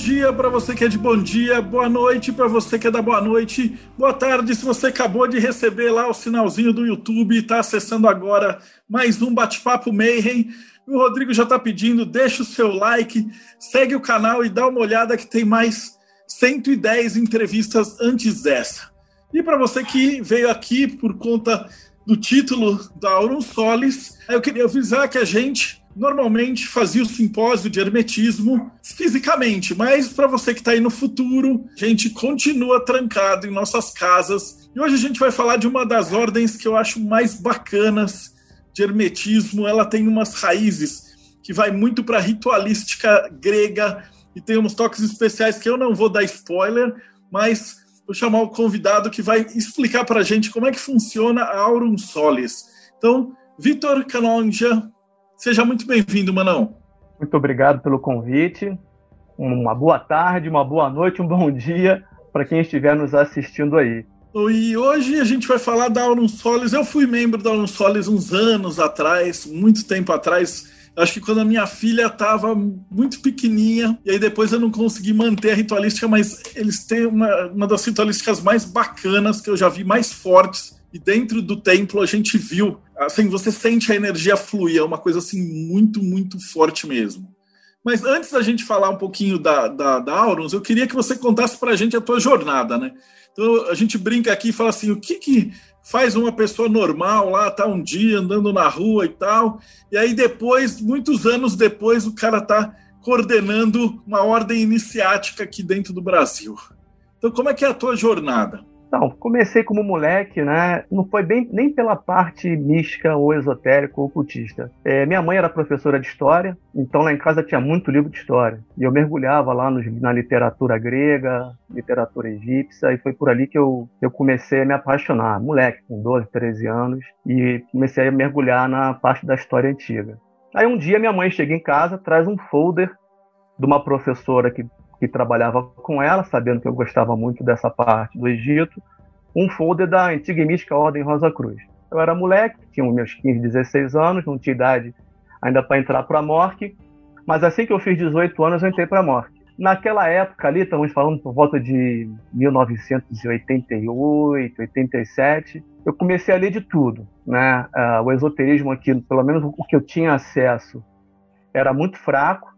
dia para você que é de bom dia, boa noite para você que é da boa noite, boa tarde se você acabou de receber lá o sinalzinho do YouTube e está acessando agora mais um Bate-Papo Mayhem. O Rodrigo já está pedindo, deixa o seu like, segue o canal e dá uma olhada que tem mais 110 entrevistas antes dessa. E para você que veio aqui por conta do título da Aurum Solis, eu queria avisar que a gente normalmente fazia o simpósio de hermetismo fisicamente, mas para você que está aí no futuro, a gente continua trancado em nossas casas. E hoje a gente vai falar de uma das ordens que eu acho mais bacanas de hermetismo. Ela tem umas raízes que vai muito para a ritualística grega e tem uns toques especiais que eu não vou dar spoiler, mas vou chamar o convidado que vai explicar para a gente como é que funciona a Aurum Solis. Então, Vitor Canonja, Seja muito bem-vindo, Manão. Muito obrigado pelo convite. Uma boa tarde, uma boa noite, um bom dia para quem estiver nos assistindo aí. E hoje a gente vai falar da Aurum Solis. Eu fui membro da Aurum Solis uns anos atrás, muito tempo atrás. Acho que quando a minha filha estava muito pequenininha, e aí depois eu não consegui manter a ritualística, mas eles têm uma, uma das ritualísticas mais bacanas que eu já vi, mais fortes. E dentro do templo a gente viu assim, você sente a energia fluir, é uma coisa assim muito, muito forte mesmo. Mas antes da gente falar um pouquinho da, da, da Aurons, eu queria que você contasse para a gente a tua jornada, né? Então a gente brinca aqui e fala assim, o que, que faz uma pessoa normal lá, tá um dia andando na rua e tal, e aí depois, muitos anos depois, o cara tá coordenando uma ordem iniciática aqui dentro do Brasil. Então como é que é a tua jornada? Então, comecei como moleque, né? Não foi bem nem pela parte mística ou esotérica ou ocultista. É, minha mãe era professora de história, então lá em casa tinha muito livro de história. E eu mergulhava lá no, na literatura grega, literatura egípcia, e foi por ali que eu, eu comecei a me apaixonar. Moleque, com 12, 13 anos, e comecei a mergulhar na parte da história antiga. Aí um dia minha mãe chega em casa, traz um folder de uma professora que que trabalhava com ela, sabendo que eu gostava muito dessa parte do Egito, um folder da antiga e mística Ordem Rosa Cruz. Eu era moleque, tinha meus 15, 16 anos, não tinha idade ainda para entrar para a Morque, mas assim que eu fiz 18 anos, eu entrei para a Morque. Naquela época ali, estamos falando por volta de 1988, 87, eu comecei a ler de tudo. Né? Uh, o esoterismo aqui, pelo menos o que eu tinha acesso, era muito fraco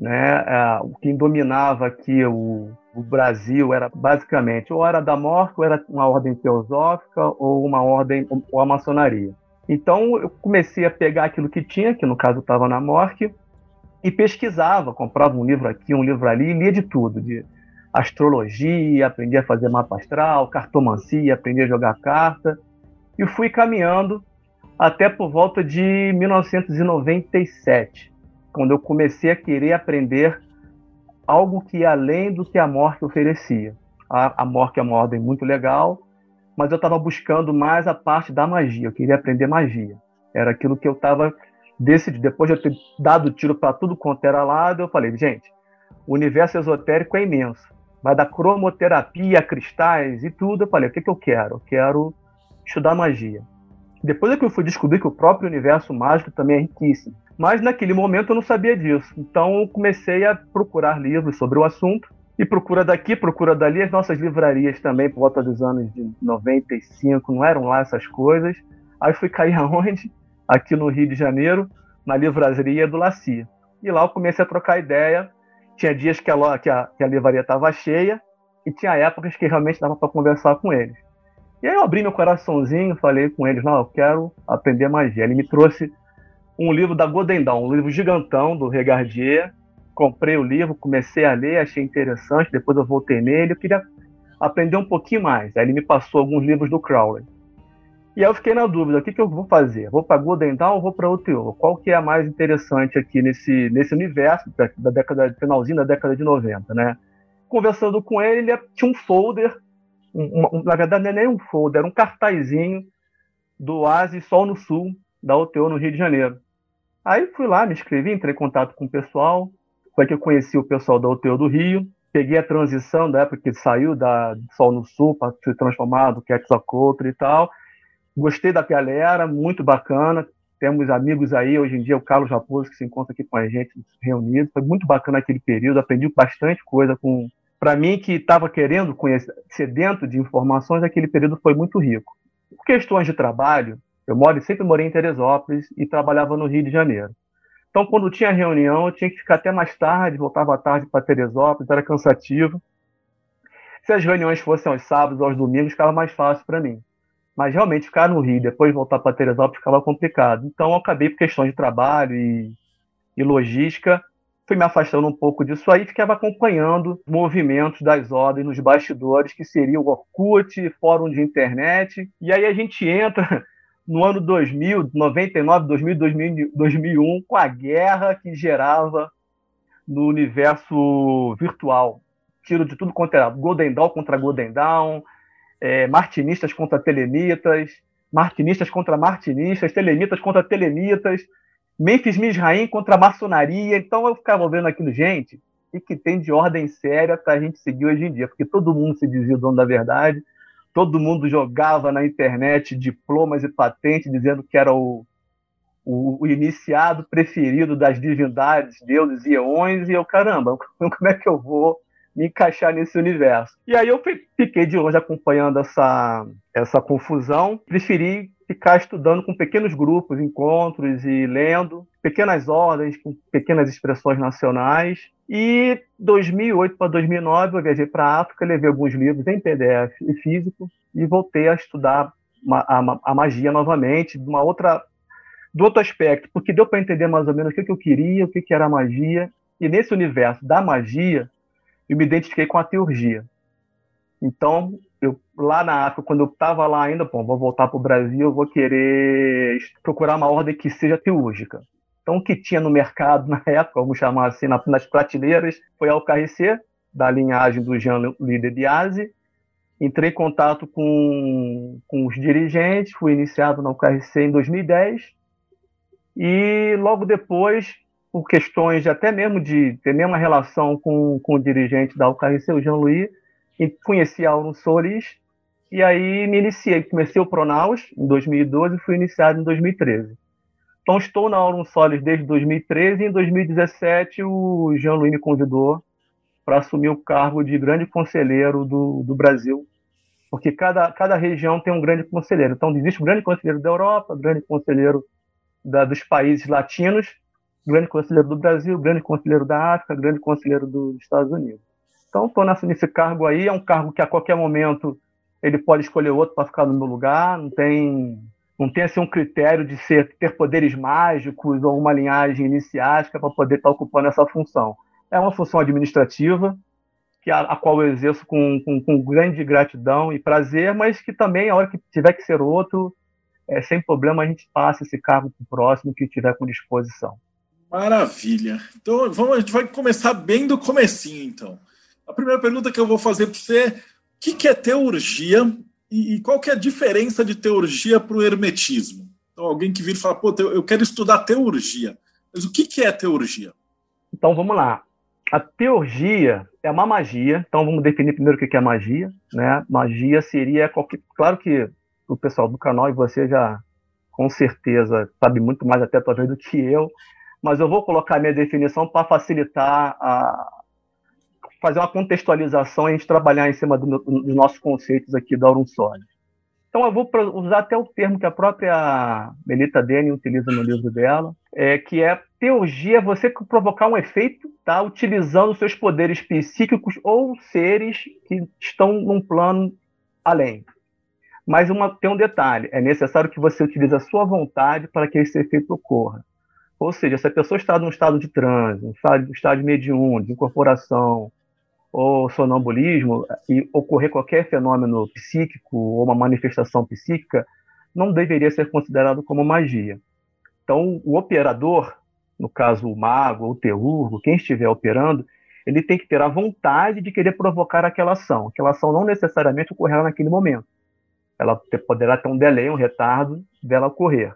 né? É, quem dominava aqui o, o, Brasil era basicamente ou era da morte, ou era uma ordem teosófica, ou uma ordem, ou a maçonaria. Então eu comecei a pegar aquilo que tinha, que no caso estava na morte, e pesquisava, comprava um livro aqui, um livro ali, lia de tudo, de astrologia, aprendia a fazer mapa astral, cartomancia, aprendia a jogar carta, e fui caminhando até por volta de 1997 quando eu comecei a querer aprender algo que ia além do que a morte oferecia. A, a morte é uma ordem muito legal, mas eu estava buscando mais a parte da magia. Eu queria aprender magia. Era aquilo que eu estava decidido. Depois de eu ter dado tiro para tudo quanto era lado, eu falei, gente, o universo esotérico é imenso. Vai da cromoterapia, cristais e tudo. Eu falei, o que, que eu quero? Eu quero estudar magia. Depois é que eu fui descobrir que o próprio universo mágico também é riquíssimo. Mas naquele momento eu não sabia disso. Então comecei a procurar livros sobre o assunto. E procura daqui, procura dali. As nossas livrarias também, por volta dos anos de 95, não eram lá essas coisas. Aí fui cair aonde? Aqui no Rio de Janeiro, na livraria do Lacia. E lá eu comecei a trocar ideia. Tinha dias que a, que a, que a livraria estava cheia e tinha épocas que realmente dava para conversar com eles. E aí eu abri meu coraçãozinho, falei com eles, não, eu quero aprender magia. Ele me trouxe um livro da Godendão, um livro gigantão do Regardier. Comprei o livro, comecei a ler, achei interessante, depois eu voltei nele, eu queria aprender um pouquinho mais. Aí ele me passou alguns livros do Crowley. E aí eu fiquei na dúvida, o que, que eu vou fazer? Vou para Godendal ou vou para outro? Qual que é a mais interessante aqui nesse, nesse universo da, da década, finalzinho da década de 90, né? Conversando com ele, ele tinha um folder, um, um, na verdade não é nem um folder, era um cartazinho do Oasis Sol no Sul, da UTO no Rio de Janeiro. Aí fui lá, me inscrevi, entrei em contato com o pessoal, foi que eu conheci o pessoal da UTO do Rio, peguei a transição da época que saiu da Sol no Sul para se transformar do Quetzalcoatl e tal. Gostei da galera, muito bacana. Temos amigos aí, hoje em dia o Carlos Raposo, que se encontra aqui com a gente, reunido. Foi muito bacana aquele período, aprendi bastante coisa com. Para mim, que estava querendo conhecer, dentro de informações, aquele período foi muito rico. Questões de trabalho, eu moro, sempre morei em Teresópolis e trabalhava no Rio de Janeiro. Então, quando tinha reunião, eu tinha que ficar até mais tarde, voltava à tarde para Teresópolis, era cansativo. Se as reuniões fossem aos sábados ou aos domingos, ficava mais fácil para mim. Mas realmente ficar no Rio, depois voltar para Teresópolis, ficava complicado. Então, eu acabei por questões de trabalho e, e logística, fui me afastando um pouco disso aí, ficava acompanhando movimentos das ordens nos bastidores, que seria o Orkut, fórum de internet. E aí a gente entra no ano 2000, 99, 2000, 2000, 2001, com a guerra que gerava no universo virtual. Tiro de tudo contra Golden Dawn contra Golden Dawn, é, martinistas contra telemitas, martinistas contra martinistas, telemitas contra telemitas, Memphis Misraim contra maçonaria. Então eu ficava vendo aquilo, gente, e que tem de ordem séria para a gente seguir hoje em dia, porque todo mundo se dizia o dono da verdade, todo mundo jogava na internet diplomas e patentes dizendo que era o, o, o, iniciado preferido das divindades, deuses e eões, e eu, caramba, como é que eu vou me encaixar nesse universo? E aí eu fiquei de longe acompanhando essa, essa confusão, preferi ficar estudando com pequenos grupos, encontros e lendo, pequenas ordens, com pequenas expressões nacionais. E 2008 para 2009 eu viajei para a África, levei alguns livros em PDF e físico e voltei a estudar a, magia novamente, de uma outra do outro aspecto, porque deu para entender mais ou menos o que, eu queria, o que, que era a magia. E nesse universo da magia, eu me identifiquei com a teurgia. Então, eu lá na África, quando eu estava lá ainda, bom, vou voltar para o Brasil, vou querer procurar uma ordem que seja teúrgica. Então, o que tinha no mercado na época, vamos chamar assim, nas prateleiras, foi a UKRC, da linhagem do Jean-Louis de Biase. Entrei em contato com, com os dirigentes, fui iniciado na UKRC em 2010. E logo depois, por questões de até mesmo de ter mesma relação com, com o dirigente da UKRC, o Jean-Louis, conheci a Aurum Solis e aí me iniciei, comecei o Pronaus em 2012 e fui iniciado em 2013. Então estou na Aurum Solis desde 2013 e em 2017 o Jean-Louis me convidou para assumir o cargo de grande conselheiro do, do Brasil, porque cada, cada região tem um grande conselheiro. Então existe o grande conselheiro da Europa, grande conselheiro da, dos países latinos, grande conselheiro do Brasil, grande conselheiro da África, grande conselheiro dos Estados Unidos. Então, estou nesse cargo aí, é um cargo que a qualquer momento ele pode escolher outro para ficar no meu lugar, não tem não tem assim um critério de ser ter poderes mágicos ou uma linhagem iniciática para poder estar tá ocupando essa função. É uma função administrativa que a, a qual eu exerço com, com, com, grande gratidão e prazer, mas que também a hora que tiver que ser outro, é, sem problema a gente passa esse cargo para o próximo que tiver com disposição. Maravilha. Então vamos, a gente vai começar bem do comecinho, então. A primeira pergunta que eu vou fazer para você é o que, que é teurgia e, e, qual que é a diferença de teurgia para o hermetismo? Então, alguém que vir e fala, pô, eu quero estudar teurgia. Mas o que, que é teurgia? Então, vamos lá. A teurgia é uma magia. Então, vamos definir primeiro o que é magia. Né? Magia seria qualquer... Claro que o pessoal do canal e você já, com certeza, sabe muito mais até talvez do que eu. Mas eu vou colocar minha definição para facilitar a, fazer uma contextualização e a gente trabalhar em cima do, dos nossos conceitos aqui da Aurum Soli. Então, eu vou usar até o termo que a própria Melita Dene utiliza no livro dela, é, que é teurgia, você provocar um efeito tá, utilizando seus poderes psíquicos ou seres que estão num plano além. Mas uma, tem um detalhe: é necessário que você utilize a sua vontade para que esse efeito ocorra. Ou seja, se a pessoa está num estado de transe, um estado, um estado mediúnico, de incorporação, ou sonambulismo e ocorrer qualquer fenômeno psíquico ou uma manifestação psíquica, não deveria ser considerado como magia. Então, o operador, no caso o mago ou o teurgo, quem estiver operando, ele tem que ter a vontade de querer provocar aquela ação. Aquela ação não necessariamente ocorrerá naquele momento. ela poderá ter um delay, um retardo dela ocorrer.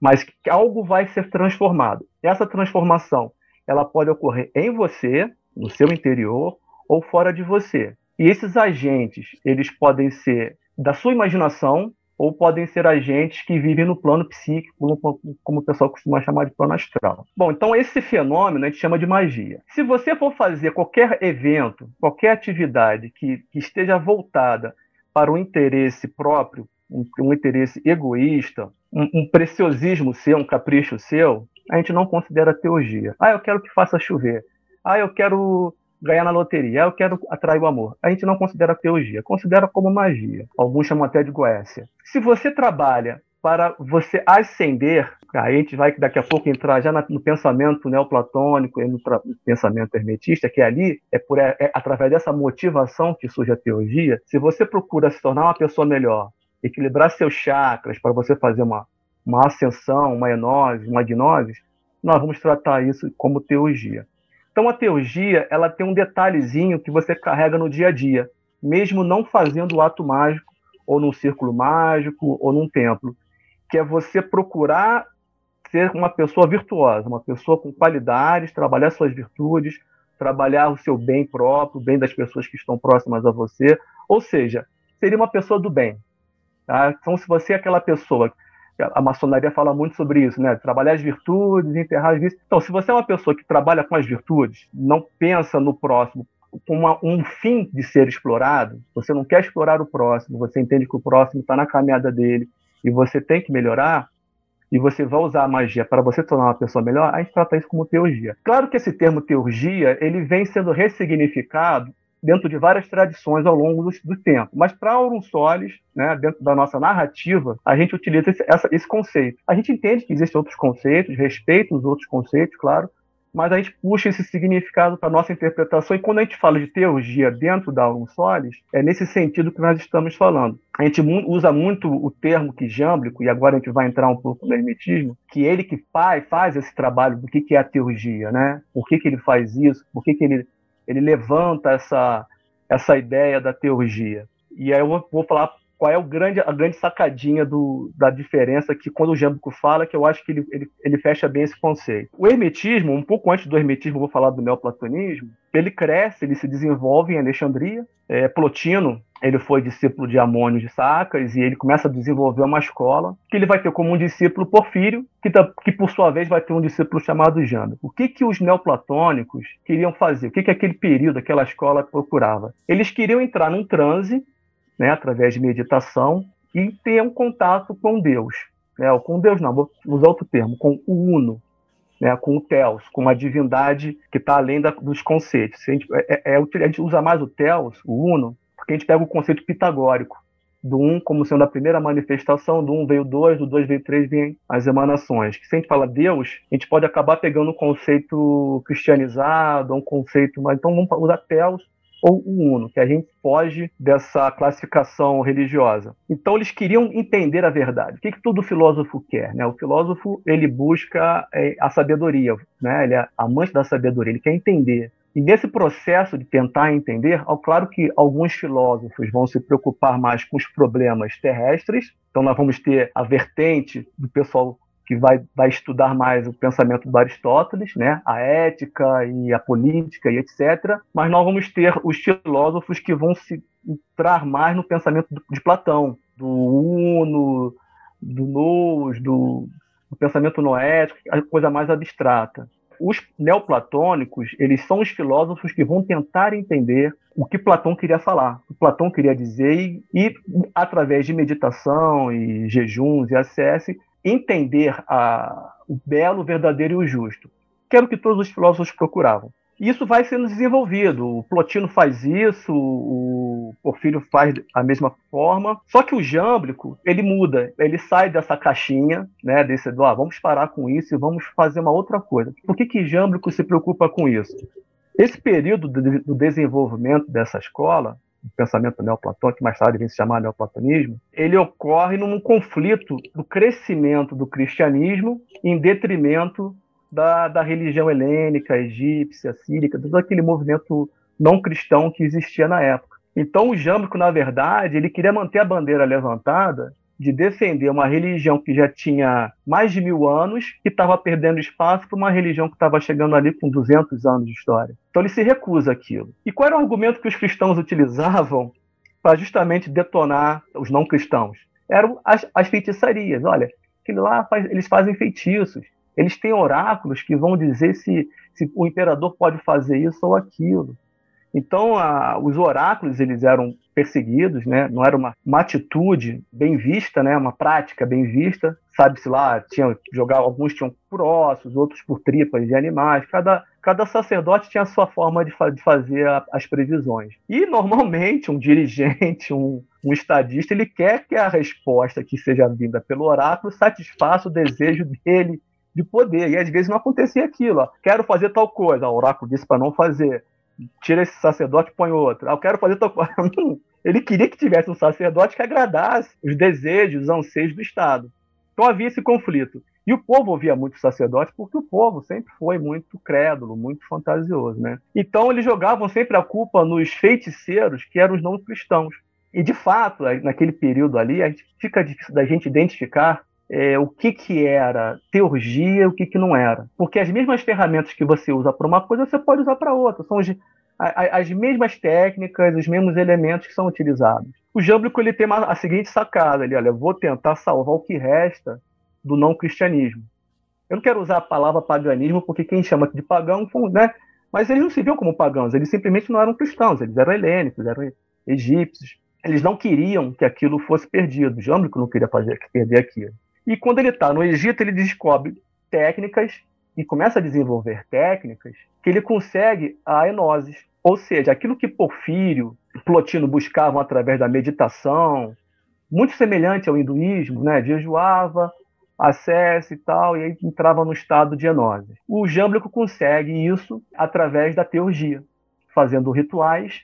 Mas algo vai ser transformado. Essa transformação, ela pode ocorrer em você, no seu interior, ou fora de você. E esses agentes, eles podem ser da sua imaginação, ou podem ser agentes que vivem no plano psíquico, como, o pessoal costuma chamar de plano astral. Bom, então esse fenômeno a gente chama de magia. Se você for fazer qualquer evento, qualquer atividade que, que esteja voltada para um interesse próprio, um, um interesse egoísta, um, um preciosismo seu, um capricho seu, a gente não considera teurgia. Ah, eu quero que faça chover. Ah, eu quero ganhar na loteria. Eu quero atrair o amor. A gente não considera teurgia, considera como magia. Alguns chamam até de goécia. Se você trabalha para você ascender, a gente vai daqui a pouco entrar já no pensamento neoplatônico e no, pensamento hermetista, que ali é, por, é, é através dessa motivação que surge a teurgia. Se você procura se tornar uma pessoa melhor, equilibrar seus chakras para você fazer uma, uma ascensão, uma enose, uma gnose, nós vamos tratar isso como teurgia. Então a teurgia, ela tem um detalhezinho que você carrega no dia a dia, mesmo não fazendo o ato mágico, ou num círculo mágico, ou num templo, que é você procurar ser uma pessoa virtuosa, uma pessoa com qualidades, trabalhar suas virtudes, trabalhar o seu bem próprio, o bem das pessoas que estão próximas a você, ou seja, seria uma pessoa do bem. Tá? Então, se você é aquela pessoa a maçonaria fala muito sobre isso, né? Trabalhar as virtudes, enterrar as vícios. Então, se você é uma pessoa que trabalha com as virtudes, não pensa no próximo como um fim de ser explorado, você não quer explorar o próximo, você entende que o próximo está na caminhada dele e você tem que melhorar, e você vai usar a magia para você tornar uma pessoa melhor, a gente trata isso como teurgia. Claro que esse termo teurgia, ele vem sendo ressignificado dentro de várias tradições ao longo do, do tempo. Mas para Aurum Solis, né, dentro da nossa narrativa, a gente utiliza esse, essa, esse conceito. A gente entende que existem outros conceitos, respeita os outros conceitos, claro, mas a gente puxa esse significado para a nossa interpretação, e quando a gente fala de teurgia dentro da Aurum Solis, é nesse sentido que nós estamos falando. A gente usa muito o termo quijâmblico, e agora a gente vai entrar um pouco no hermetismo, que ele que faz, faz esse trabalho do que, que é a teurgia, né? Por que, que ele faz isso? Por que, que ele ele levanta essa, essa ideia da teurgia. E aí eu vou, vou falar qual é o grande, a grande sacadinha do, da diferença que quando o Jâmbico fala, que eu acho que ele, ele, ele, fecha bem esse conceito. O hermetismo, um pouco antes do hermetismo, vou falar do neoplatonismo, ele cresce, ele se desenvolve em Alexandria. É, Plotino, ele foi discípulo de Amônio de Sacas e ele começa a desenvolver uma escola que ele vai ter como um discípulo Porfírio, que, que por sua vez vai ter um discípulo chamado Jâmbico. O que, que os neoplatônicos queriam fazer? O que, que aquele período, aquela escola procurava? Eles queriam entrar num transe né, através de meditação, e ter um contato com Deus. Né, ou com Deus não, vou usar outro termo, com o Uno, né, com o Teos, com uma divindade que está além da, dos conceitos. A gente, é, é, a gente usa mais o Teos, o Uno, porque a gente pega o conceito pitagórico, do um como sendo a primeira manifestação, do um veio dois, do dois veio três, vem as emanações. Se a gente fala Deus, a gente pode acabar pegando um conceito cristianizado, um conceito, mas então vamos usar Teos ou o uno, que a gente foge dessa classificação religiosa. Então eles queriam entender a verdade. O que, que todo filósofo quer? Né? O filósofo ele busca é, a sabedoria, né? ele é amante da sabedoria, ele quer entender. E nesse processo de tentar entender, ao claro que alguns filósofos vão se preocupar mais com os problemas terrestres, então nós vamos ter a vertente do pessoal que vai, vai estudar mais o pensamento do Aristóteles, né, a ética e a política e etc. Mas nós vamos ter os filósofos que vão se entrar mais no pensamento de Platão, do Uno, do Nous, do, do pensamento noético, a coisa mais abstrata. Os neoplatônicos, eles são os filósofos que vão tentar entender o que Platão queria falar, o que Platão queria dizer e, e através de meditação e jejuns e ACS, entender a, o belo, o verdadeiro e o justo, que era o que todos os filósofos procuravam. E isso vai sendo desenvolvido. O Plotino faz isso, o Porfírio faz a mesma forma. Só que o Jâmblico, ele muda. Ele sai dessa caixinha, né, desse do, ah, vamos parar com isso e vamos fazer uma outra coisa. Por que que Jâmblico se preocupa com isso? Esse período do desenvolvimento dessa escola pensamento neoplatônico, que mais tarde vem se chamar neoplatonismo, ele ocorre num conflito do crescimento do cristianismo em detrimento da, da religião helênica, egípcia, sírica, todo aquele movimento não cristão que existia na época. Então o Jâmblico, na verdade, ele queria manter a bandeira levantada de defender uma religião que já tinha mais de mil anos, que estava perdendo espaço para uma religião que estava chegando ali com 200 anos de história. Então ele se recusa aquilo. E qual era o argumento que os cristãos utilizavam para justamente detonar os não cristãos? Eram as, as feitiçarias. Olha, aquilo lá faz, eles fazem feitiços. Eles têm oráculos que vão dizer se, se o imperador pode fazer isso ou aquilo. Então, a, os oráculos eles eram perseguidos, né? Não era uma, uma atitude bem vista, né? Uma prática bem vista. Sabe-se lá, tinham jogar alguns tinham por ossos, outros por tripas de animais. Cada cada sacerdote tinha a sua forma de, fa de fazer a, as previsões. E normalmente um dirigente, um, um estadista, ele quer que a resposta que seja vinda pelo oráculo satisfaça o desejo dele de poder. E às vezes não acontecia aquilo. Ó. Quero fazer tal coisa. O oráculo disse para não fazer tira esse sacerdote põe outro. Ah, eu quero fazer coisa. Ele queria que tivesse um sacerdote que agradasse os desejos, os anseios do Estado. Então havia esse conflito. E o povo ouvia muito o sacerdote porque o povo sempre foi muito crédulo, muito fantasioso. Né? Então eles jogavam sempre a culpa nos feiticeiros que eram os não cristãos. E de fato, naquele período ali, fica difícil da gente identificar é, o que, que era teurgia e o que, que não era. Porque as mesmas ferramentas que você usa para uma coisa, você pode usar para outra. São as mesmas técnicas, os mesmos elementos que são utilizados. O Jâmblico ele tem uma, a seguinte sacada: ali, olha, vou tentar salvar o que resta do não cristianismo. Eu não quero usar a palavra paganismo, porque quem chama de pagão, né? mas eles não se viam como pagãos, eles simplesmente não eram cristãos, eles eram helênicos, eram egípcios. Eles não queriam que aquilo fosse perdido. O Jâmblico não queria perder aquilo. E quando ele está no Egito, ele descobre técnicas e começa a desenvolver técnicas que ele consegue a enoses. Ou seja, aquilo que Porfírio e Plotino buscavam através da meditação, muito semelhante ao hinduísmo, né? jejuava, acesse e tal, e aí entrava no estado de enose. O Jâmblico consegue isso através da teurgia, fazendo rituais,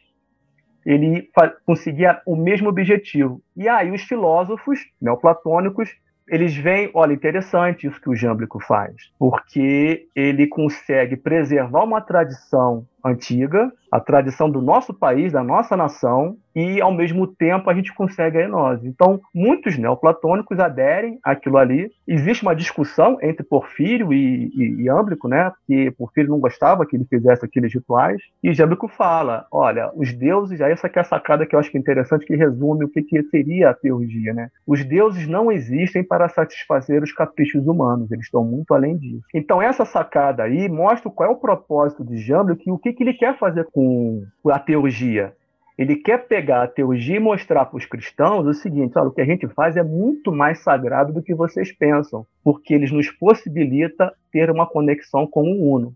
ele conseguia o mesmo objetivo. E aí os filósofos neoplatônicos eles veem, olha, interessante isso que o Jâmblico faz, porque ele consegue preservar uma tradição antiga, a tradição do nosso país, da nossa nação, e ao mesmo tempo a gente consegue a enose. Então, muitos neoplatônicos aderem àquilo ali. Existe uma discussão entre Porfírio e, e, e Âmblico, né? Que Porfírio não gostava que ele fizesse aqueles rituais, e Jâmblico fala: olha, os deuses, aí essa aqui é a sacada que eu acho que é interessante, que resume o que, que seria a teurgia, né? Os deuses não existem para satisfazer os caprichos humanos, eles estão muito além disso. Então, essa sacada aí mostra qual é o propósito de Jâmblico e o que, que ele quer fazer com a teurgia. Ele quer pegar a teurgia e mostrar para os cristãos o seguinte: olha, o que a gente faz é muito mais sagrado do que vocês pensam, porque eles nos possibilita ter uma conexão com o Uno.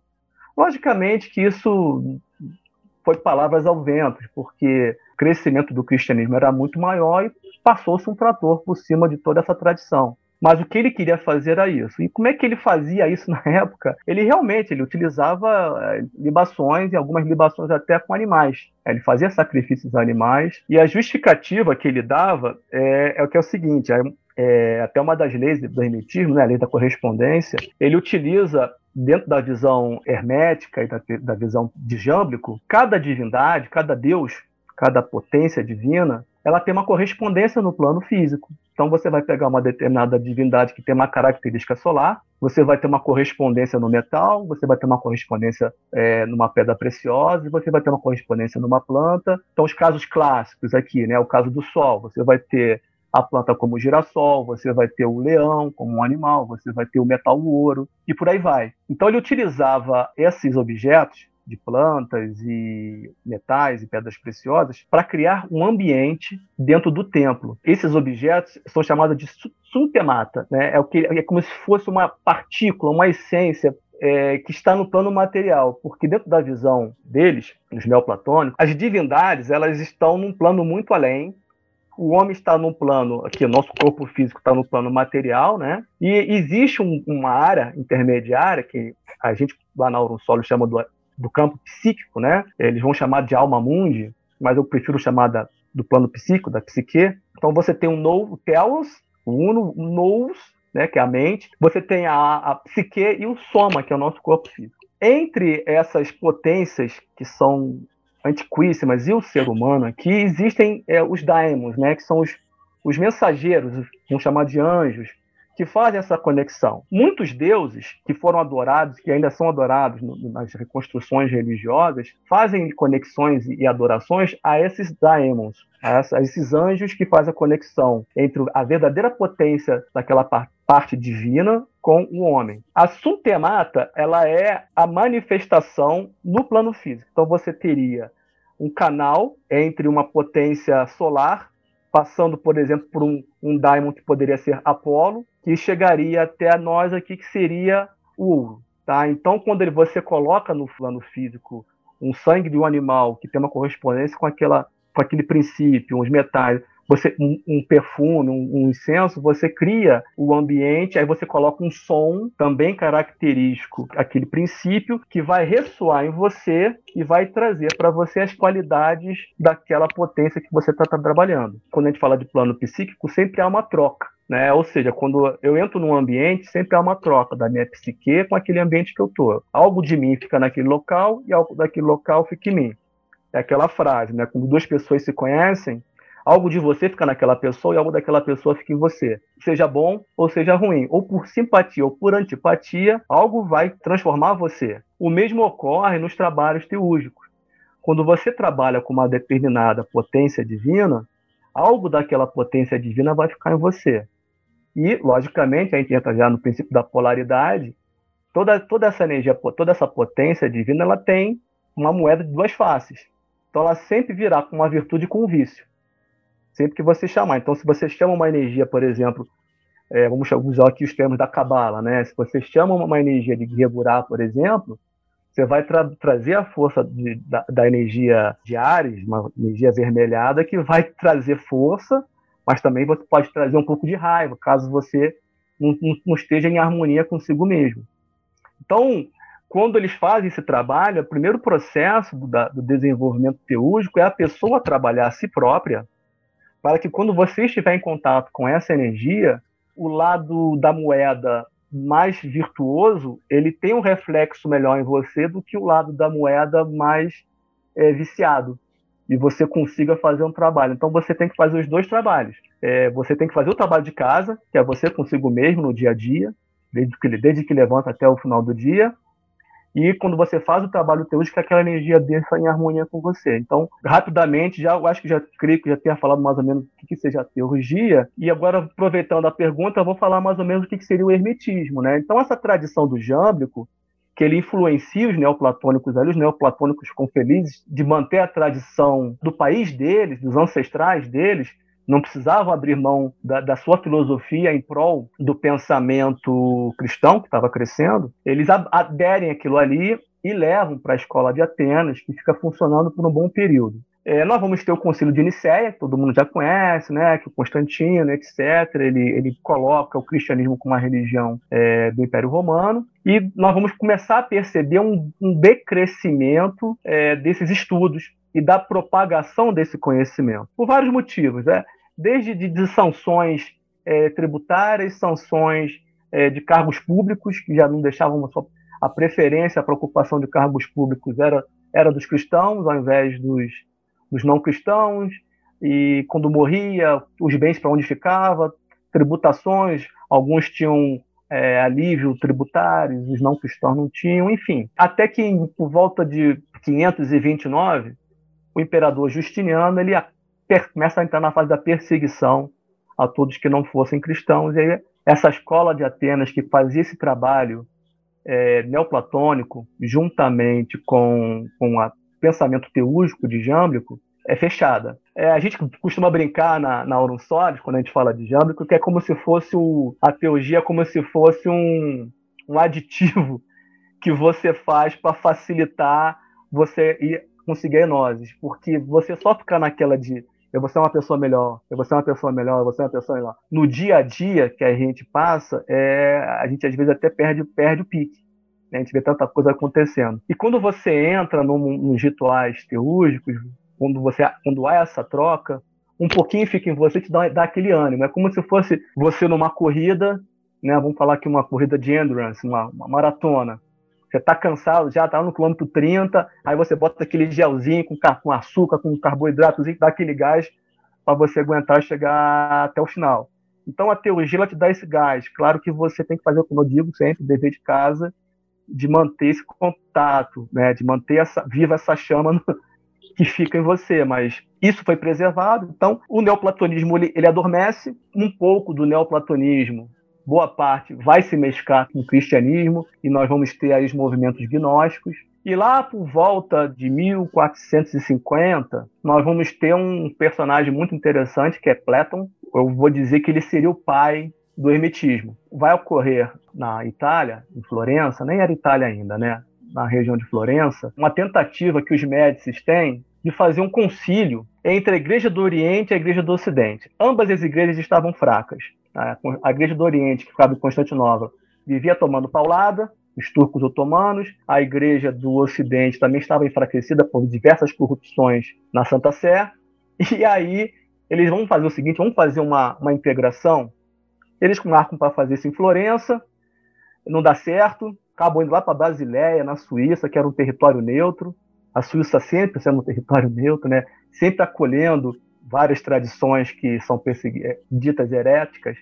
Logicamente que isso foi palavras ao vento, porque o crescimento do cristianismo era muito maior e passou-se um trator por cima de toda essa tradição. Mas o que ele queria fazer era isso. E como é que ele fazia isso na época? Ele realmente ele utilizava eh, libações e algumas libações até com animais. Ele fazia sacrifícios a animais e a justificativa que ele dava é, é o que é o seguinte: é, é, até uma das leis do hermetismo, né, a lei da correspondência, ele utiliza dentro da visão hermética e da, da visão de Jâmblico, cada divindade, cada deus, cada potência divina, ela tem uma correspondência no plano físico. Então você vai pegar uma determinada divindade que tem uma característica solar, você vai ter uma correspondência no metal, você vai ter uma correspondência é, numa pedra preciosa, você vai ter uma correspondência numa planta. Então os casos clássicos aqui, né, o caso do Sol, você vai ter a planta como girassol, você vai ter o leão como um animal, você vai ter o metal o ouro e por aí vai. Então ele utilizava esses objetos de plantas e metais e pedras preciosas para criar um ambiente dentro do templo. Esses objetos são chamados de suntemata, né? é, o que, é como se fosse uma partícula, uma essência é, que está no plano material, porque dentro da visão deles, dos neoplatônicos, as divindades elas estão num plano muito além. O homem está num plano, aqui, o nosso corpo físico está no plano material, né? E existe um, uma área intermediária que a gente lá na Aurum Solo chama do do campo psíquico, né? Eles vão chamar de alma mundi, mas eu prefiro chamar da, do plano psíquico, da psique. Então você tem um novo telos, o uno, um nous, né, que é a mente. Você tem a, a psique e o soma, que é o nosso corpo físico. Entre essas potências que são antiquíssimas e o ser humano aqui, existem é, os daimons, né, que são os, os mensageiros, vamos chamar de anjos, que fazem essa conexão. Muitos deuses que foram adorados, que ainda são adorados nas reconstruções religiosas, fazem conexões e adorações a esses daemons, a esses anjos que fazem a conexão entre a verdadeira potência daquela parte divina com o homem. A suntemata, ela é a manifestação no plano físico. Então você teria um canal entre uma potência solar passando, por exemplo, por um, um daimon que poderia ser Apolo, que chegaria até nós aqui, que seria o ouro. Tá? Então, quando ele, você coloca no plano físico um sangue de um animal que tem uma correspondência com, aquela, com aquele princípio, uns metais, você um, um perfume, um, um, incenso, você cria o ambiente, aí você coloca um som também característico, aquele princípio que vai ressoar em você e vai trazer para você as qualidades daquela potência que você está tá trabalhando. Quando a gente fala de plano psíquico, sempre há uma troca. Né? Ou seja, quando eu entro num ambiente, sempre há uma troca da minha psique com aquele ambiente que eu estou. Algo de mim fica naquele local e algo daquele local fica em mim. É aquela frase, né? Quando duas pessoas se conhecem, algo de você fica naquela pessoa e algo daquela pessoa fica em você. Seja bom ou seja ruim, ou por simpatia ou por antipatia, algo vai transformar você. O mesmo ocorre nos trabalhos teúrgicos. Quando você trabalha com uma determinada potência divina, algo daquela potência divina vai ficar em você. E, logicamente, a gente entra já no princípio da polaridade, toda, toda essa energia, toda essa potência divina, ela tem uma moeda de duas faces. Então, ela sempre virá com uma virtude e com um vício sempre que você chamar. Então, se você chama uma energia, por exemplo, é, vamos usar aqui os termos da cabala, né? Se você chama uma energia de Gregurá, por exemplo, você vai tra trazer a força de, da, da, energia de Ares, uma energia avermelhada, que vai trazer força, mas também você pode trazer um pouco de raiva, caso você não, não esteja em harmonia consigo mesmo. Então, quando eles fazem esse trabalho, o primeiro processo do, da, do desenvolvimento teúrgico é a pessoa trabalhar a si própria, para que quando você estiver em contato com essa energia, o lado da moeda mais virtuoso, ele tem um reflexo melhor em você do que o lado da moeda mais é, viciado. E você consiga fazer um trabalho. Então você tem que fazer os dois trabalhos. É, você tem que fazer o trabalho de casa, que é você consigo mesmo no dia a dia, desde que, desde que levanta até o final do dia, e quando você faz o trabalho teúrgico, aquela energia desça em harmonia com você. Então, rapidamente, já eu acho que já creio que já tenha falado mais ou menos o que, que seja a teurgia, e agora, aproveitando a pergunta, eu vou falar mais ou menos o que, que seria o hermetismo. Né? Então, essa tradição do jâmblico, que ele influencia os neoplatônicos ali, os neoplatônicos ficam felizes de manter a tradição do país deles, dos ancestrais deles, não precisavam abrir mão da, da, sua filosofia em prol do pensamento cristão que estava crescendo, eles aderem aquilo ali e levam para a escola de Atenas, que fica funcionando por um bom período. É, nós vamos ter o concílio de Nicéia, que todo mundo já conhece, né, que o Constantino, etc., ele, ele coloca o cristianismo como uma religião é, do Império Romano, e nós vamos começar a perceber um, um decrescimento é, desses estudos e da propagação desse conhecimento, por vários motivos, né? desde de, sanções é, tributárias, sanções é, de cargos públicos, que já não deixavam só a preferência, a preocupação de cargos públicos era, era dos cristãos, ao invés dos, dos não cristãos, e quando morria, os bens para onde ficava, tributações, alguns tinham é, alívio tributário, os não cristãos não tinham, enfim. Até que por volta de 529, o imperador Justiniano ele começa a entrar na fase da perseguição a todos que não fossem cristãos. E aí, essa escola de Atenas que fazia esse trabalho é, neoplatônico, juntamente com, com o pensamento teúrgico de Jâmblico, é fechada. É, a gente costuma brincar na, na Aurum Solis, quando a gente fala de Jâmblico, que é como se fosse o, a teologia como se fosse um, um aditivo que você faz para facilitar você ir conseguir enoses, porque você só ficar naquela de eu vou ser uma pessoa melhor, eu vou ser uma pessoa melhor, eu vou ser uma pessoa melhor. No dia a dia que a gente passa, é, a gente às vezes até perde, perde o pique. Né? A gente vê tanta coisa acontecendo. E quando você entra num, nos rituais teúrgicos, quando, você, quando há essa troca, um pouquinho fica em você te dá, dá aquele ânimo. É como se fosse você numa corrida, né? vamos falar aqui uma corrida de endurance, uma, uma maratona Você está cansado, já está no quilômetro 30, aí você bota aquele gelzinho com, com açúcar, com carboidratos, dá aquele gás para você aguentar chegar até o final. Então a teologia ela te dá esse gás. Claro que você tem que fazer, como eu digo sempre, dever de casa, de manter esse contato, né? de manter essa, viva essa chama no, que fica em você, mas isso foi preservado. Então, o neoplatonismo ele, ele adormece um pouco do neoplatonismo. Boa parte vai se mesclar com o cristianismo e nós vamos ter aí os movimentos gnósticos. E lá por volta de 1450, nós vamos ter um personagem muito interessante que é Platão. Eu vou dizer que ele seria o pai do hermetismo. Vai ocorrer na Itália, em Florença, nem era Itália ainda, né? Na região de Florença, uma tentativa que os Médicis têm de fazer um concílio entre a Igreja do Oriente e a Igreja do Ocidente. Ambas as igrejas estavam fracas. A Igreja do Oriente, que ficava em Constantinopla, vivia tomando paulada, os turcos otomanos. A Igreja do Ocidente também estava enfraquecida por diversas corrupções na Santa Sé. E aí eles vão fazer o seguinte: vão fazer uma, uma integração eles marcam para fazer isso em Florença, não dá certo, acabam indo lá para Basileia, na Suíça, que era um território neutro. A Suíça sempre sendo um território neutro, né? sempre acolhendo várias tradições que são eh, ditas heréticas.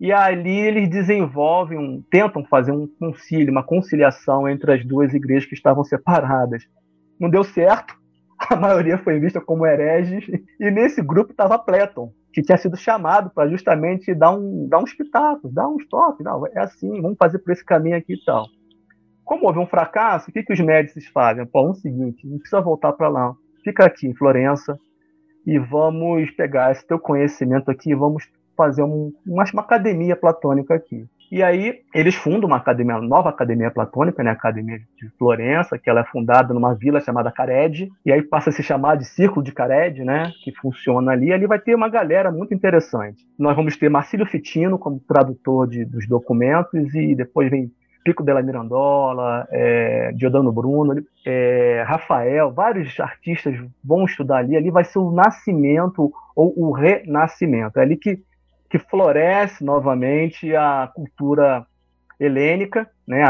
E ali eles desenvolvem, um, tentam fazer um concílio, uma conciliação entre as duas igrejas que estavam separadas. Não deu certo, a maioria foi vista como hereges, e nesse grupo estava Platão, que tinha sido chamado para justamente dar um, dar um espetáculo, dar uns toques, não, é assim, vamos fazer por esse caminho aqui e tal. Como houve um fracasso, o que, que os médicos fazem? Pô, é o seguinte, não precisa voltar para lá, fica aqui em Florença e vamos pegar esse teu conhecimento aqui, vamos fazer um, uma, uma academia platônica aqui. E aí eles fundam uma academia, uma nova academia platônica, né, a Academia de Florença, que ela é fundada numa vila chamada Cared, e aí passa a se chamar de Círculo de Cared, né, que funciona ali. Ali vai ter uma galera muito interessante. Nós vamos ter Marcílio Fitino como tradutor de, dos documentos e depois vem Pico della Mirandola, é, Giordano Bruno, é, Rafael, vários artistas vão estudar ali. Ali vai ser o nascimento ou o renascimento. É ali que que floresce novamente a cultura helênica, né,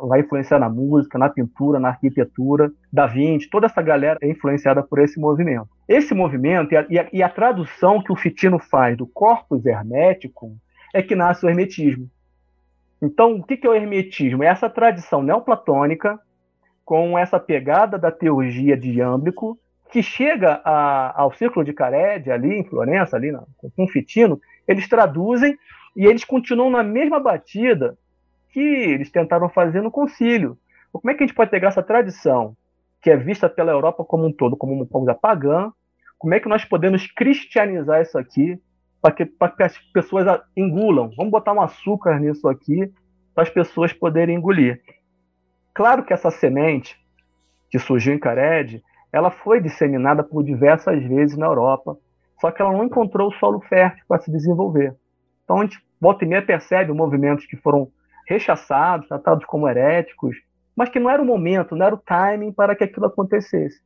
vai influenciar na música, na pintura, na arquitetura, Da Vinci, toda essa galera é influenciada por esse movimento. Esse movimento e a, e a, e a tradução que o Fitino faz do corpus hermético é que nasce o hermetismo. Então, o que é o hermetismo? É essa tradição neoplatônica com essa pegada da teologia de Iâmblico que chega a, ao Círculo de Carédia, ali em Florença, ali com Fitino, eles traduzem e eles continuam na mesma batida que eles tentaram fazer no concílio. Como é que a gente pode pegar essa tradição, que é vista pela Europa como um todo como uma coisa pagã, como é que nós podemos cristianizar isso aqui para que, que as pessoas engulam? Vamos botar um açúcar nisso aqui para as pessoas poderem engolir. Claro que essa semente que surgiu em Cared, ela foi disseminada por diversas vezes na Europa, só que ela não encontrou solo fértil para se desenvolver. Então a gente volta e meia percebe movimentos que foram rechaçados, tratados como heréticos, mas que não era o momento, não era o timing para que aquilo acontecesse.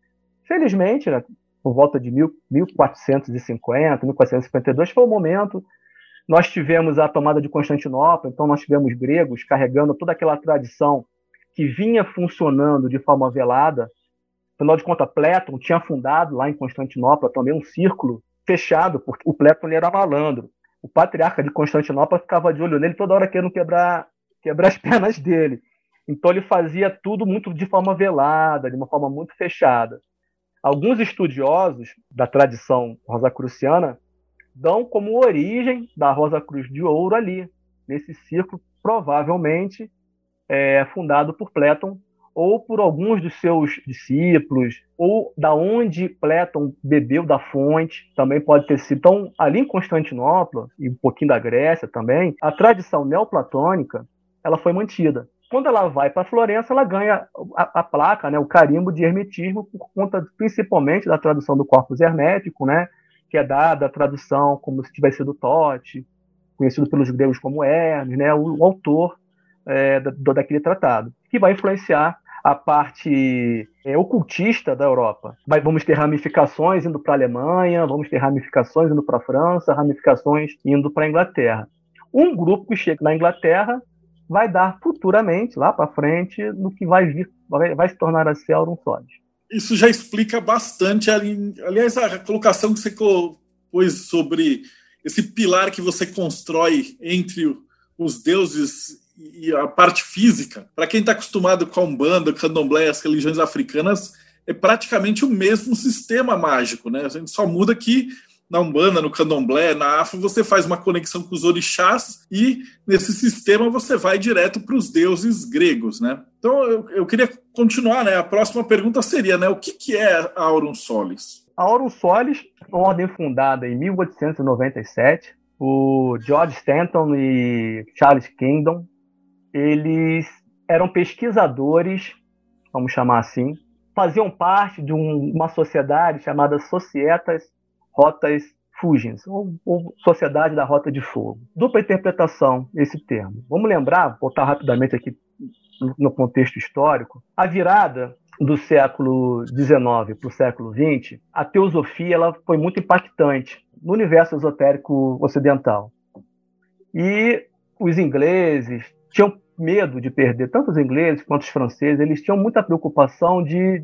Felizmente, né, por volta de 1450, 1452, foi o momento. Nós tivemos a tomada de Constantinopla, então nós tivemos gregos carregando toda aquela tradição que vinha funcionando de forma velada. Afinal de contas, Platão tinha fundado lá em Constantinopla também um círculo fechado, porque o Platão era malandro. O patriarca de Constantinopla ficava de olho nele toda hora querendo quebrar, quebrar as pernas dele. Então ele fazia tudo muito de forma velada, de uma forma muito fechada. Alguns estudiosos da tradição rosacruciana dão como origem da Rosa Cruz de Ouro ali, nesse círculo, provavelmente é, fundado por Platão ou por alguns dos seus discípulos, ou da onde Platão bebeu da fonte, também pode ter sido. Então, ali em Constantinopla, e um pouquinho da Grécia também, a tradição neoplatônica ela foi mantida. Quando ela vai para Florença, ela ganha a, a, placa, né, o carimbo de hermetismo, por conta principalmente da tradução do corpus hermético, né, que é dada a tradução como se tivesse sido Tote, conhecido pelos gregos como Hermes, né, o, o autor é, da, daquele tratado, que vai influenciar a parte é, ocultista da Europa. Vamos ter ramificações indo para a Alemanha, vamos ter ramificações indo para a França, ramificações indo para a Inglaterra. Um grupo que chega na Inglaterra vai dar futuramente, lá para frente, no que vai vir, vai, vai se tornar a ser Auron Solis. Isso já explica bastante, aliás, a colocação que você pôs sobre esse pilar que você constrói entre os deuses e a parte física. Para quem está acostumado com a Umbanda, Candomblé, as religiões africanas, é praticamente o mesmo sistema mágico, né? A gente só muda que na Umbanda, no Candomblé, na Afro, você faz uma conexão com os orixás e nesse sistema você vai direto para os deuses gregos, né? Então eu, eu, queria continuar, né? A próxima pergunta seria, né? O que, que é a Aurum Solis? A Aurum Solis uma ordem fundada em 1897 o George Stanton e Charles Kingdom, eles eram pesquisadores, vamos chamar assim, faziam parte de um, uma sociedade chamada Societas Rotas Fugens, ou, ou, Sociedade da Rota de Fogo. Dupla interpretação esse termo. Vamos lembrar, voltar rapidamente aqui no contexto histórico, a virada do século XIX para o século XX, a teosofia ela foi muito impactante no universo esotérico ocidental. E os ingleses tinham medo de perder, tanto os ingleses quanto os franceses, eles tinham muita preocupação de,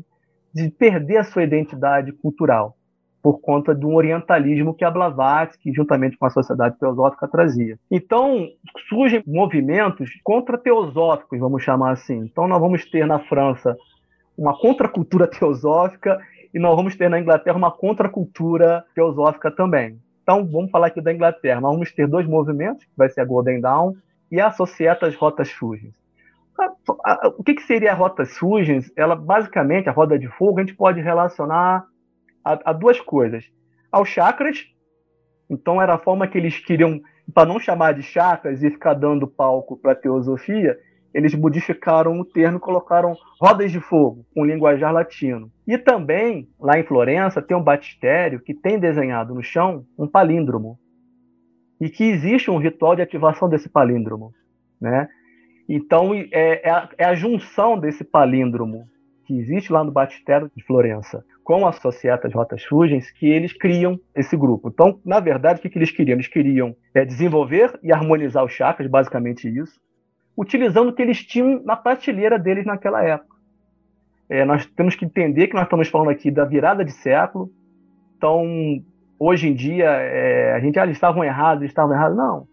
de perder a sua identidade cultural por conta de um orientalismo que a Blavatsky, juntamente com a sociedade teosófica, trazia. Então, surgem movimentos contra-teosóficos, vamos chamar assim. Então, nós vamos ter na França uma contracultura teosófica e nós vamos ter na Inglaterra uma contracultura teosófica também. Então, vamos falar aqui da Inglaterra. Nós vamos ter dois movimentos, que vai ser a Golden Dawn e a Societas Rotas Fugens. O que, seria a Rotas Fugens? Ela, basicamente, a roda de fogo, a gente pode relacionar a, a duas coisas. Aos chakras, então era a forma que eles queriam, para não chamar de chakras e ficar dando palco para a teosofia, eles modificaram o termo e colocaram rodas de fogo, com linguajar latino. E também, lá em Florença, tem um batistério que tem desenhado no chão um palíndromo. E que existe um ritual de ativação desse palíndromo. Né? Então, é, é, a, é a junção desse palíndromo que existe lá no batistério de Florença com a Societas Rotas Fugens que eles criam esse grupo. Então, na verdade, o que, que eles queriam? Eles queriam é, desenvolver e harmonizar os chakras, basicamente isso, utilizando o que eles tinham na prateleira deles naquela época. É, nós temos que entender que nós estamos falando aqui da virada de século. Então, hoje em dia, é, a gente, ah, eles estavam errados, eles estavam errados. Não,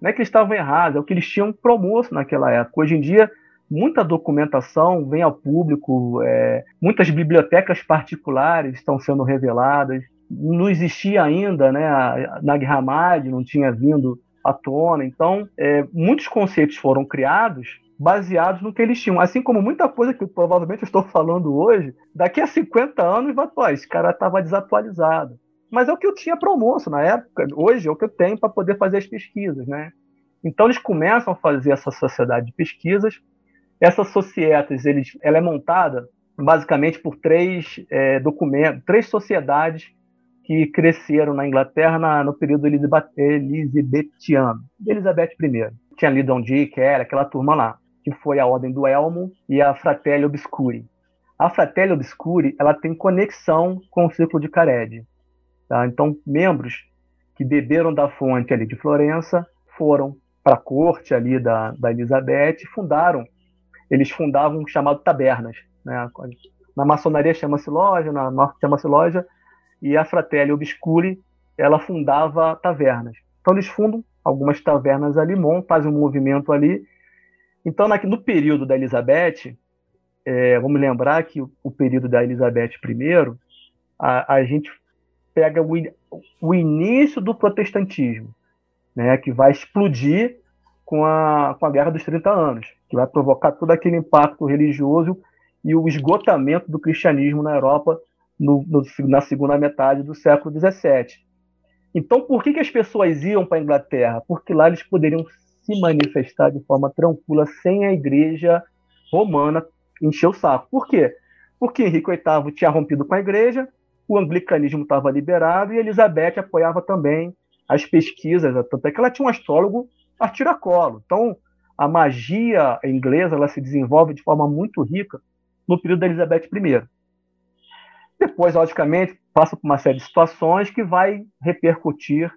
não é que eles estavam errados, é o que eles tinham promoço naquela época. Hoje em dia, muita documentação vem ao público, é, muitas bibliotecas particulares estão sendo reveladas. Não existia ainda, né, a Nag Hammadi não tinha vindo à tona. Então, é, muitos conceitos foram criados baseados no que eles tinham. Assim como muita coisa que provavelmente eu estou falando hoje, daqui a 50 anos vai, pô, esse cara estava desatualizado. Mas é o que eu tinha para almoço na época, hoje é o que eu tenho para poder fazer as pesquisas, né? Então eles começam a fazer essa sociedade de pesquisas. Essa sociedade, eles, ela é montada basicamente por três é, documentos, três sociedades que cresceram na Inglaterra na, no período elisabetiano, Elizabeth I. Tinha Lidon D, que era aquela turma lá, que foi a Ordem do Elmo e a Fratelli Obscuri. A Fratelli Obscuri ela tem conexão com o Círculo de Cared. Tá? Então, membros que beberam da fonte ali de Florença foram para a corte ali da, da Elizabeth e fundaram, eles fundavam um chamado tabernas. Né? Na maçonaria chama-se loja, na norte chama-se loja, e a Fratelli Obscuri ela fundava tavernas. Então eles fundam algumas tavernas ali, montam, fazem um movimento ali. Então no período da Elizabeth, é, vamos lembrar que o, o, período da Elizabeth I, a, a gente pega o, o, início do protestantismo, né, que vai explodir com a, com a Guerra dos 30 Anos, que vai provocar todo aquele impacto religioso e o esgotamento do cristianismo na Europa no, no, na segunda metade do século XVII. Então, por que, que as pessoas iam para a Inglaterra? Porque lá eles poderiam se manifestar de forma tranquila, sem a igreja romana encher o saco. Por quê? Porque Henrique VIII tinha rompido com a igreja, o anglicanismo estava liberado e Elizabeth apoiava também as pesquisas, tanto é que ela tinha um astrólogo a tiracolo. Então, a magia inglesa ela se desenvolve de forma muito rica no período da Elizabeth I. Depois, logicamente, passa por uma série de situações que vai repercutir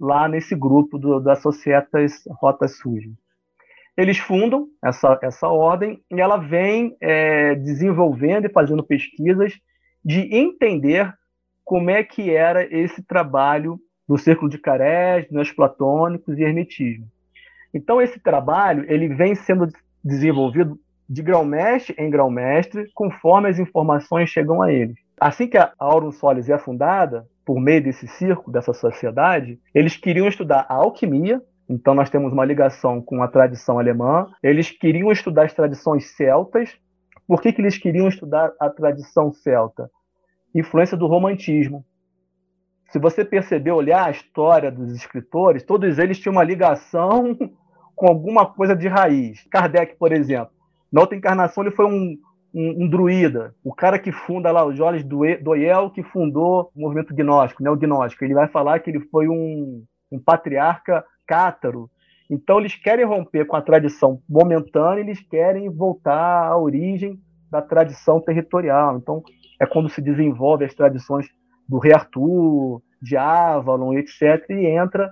lá nesse grupo do, das Societas Rotas Sujas. Eles fundam essa, essa ordem e ela vem é, desenvolvendo e fazendo pesquisas de entender como é que era esse trabalho do Círculo de Carés, neoplatônicos e hermetismo. Então, esse trabalho ele vem sendo desenvolvido de grão-mestre em grão-mestre, conforme as informações chegam a ele. Assim que a Aurum Solis é fundada, por meio desse círculo, dessa sociedade, eles queriam estudar a alquimia, então nós temos uma ligação com a tradição alemã, eles queriam estudar as tradições celtas. Por que, que eles queriam estudar a tradição celta? Influência do romantismo. Se você perceber, olhar a história dos escritores, todos eles tinham uma ligação com alguma coisa de raiz. Kardec, por exemplo, na outra encarnação ele foi um, um, um, druida, o cara que funda lá, o Jones Doyel, que fundou o movimento gnóstico, né, o gnóstico. Ele vai falar que ele foi um, um patriarca cátaro. Então eles querem romper com a tradição momentânea, eles querem voltar à origem da tradição territorial. Então é quando se desenvolve as tradições do rei Arthur, de Avalon, etc., e entra.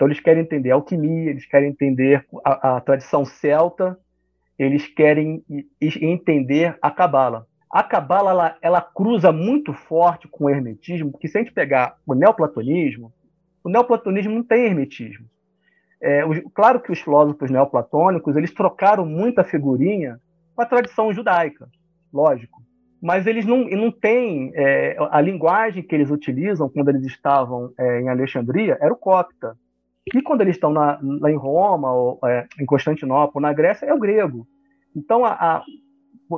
Então eles querem entender alquimia, eles querem entender a, a tradição celta, eles querem entender a cabala. A cabala ela, ela, cruza muito forte com o hermetismo, porque se a gente pegar o neoplatonismo, o neoplatonismo não tem hermetismo. É, claro que os filósofos neoplatônicos eles trocaram muita figurinha com a tradição judaica, lógico, mas eles não, não têm é, a linguagem que eles utilizam quando eles estavam é, em Alexandria era o copta. E quando eles estão na, lá em Roma, ou é, em Constantinopla, na Grécia, é o grego. Então, a, a,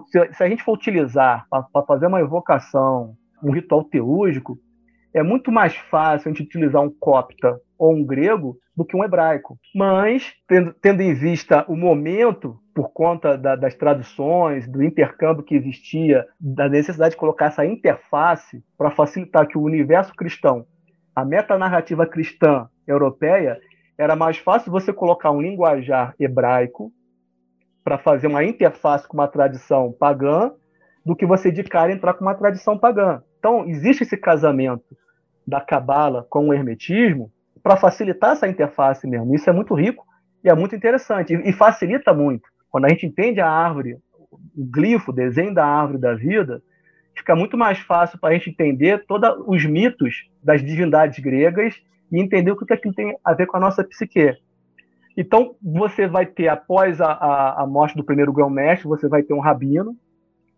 se, se, a gente for utilizar para fazer uma evocação, um ritual teúrgico, é muito mais fácil a gente utilizar um copta ou um grego do que um hebraico. Mas, tendo, tendo em vista o momento, por conta da, das traduções, do intercâmbio que existia, da necessidade de colocar essa interface para facilitar que o universo cristão, a metanarrativa cristã europeia, era mais fácil você colocar um linguajar hebraico para fazer uma interface com uma tradição pagã do que você de cara entrar com uma tradição pagã. Então, existe esse casamento da cabala com o hermetismo para facilitar essa interface mesmo. Isso é muito rico e é muito interessante e facilita muito. Quando a gente entende a árvore, o glifo, o desenho da árvore da vida, fica muito mais fácil para a gente entender todos os mitos das divindades gregas e entender o que aquilo tem a ver com a nossa psique. Então, você vai ter, após a, a, a morte do primeiro grão-mestre, você vai ter um rabino,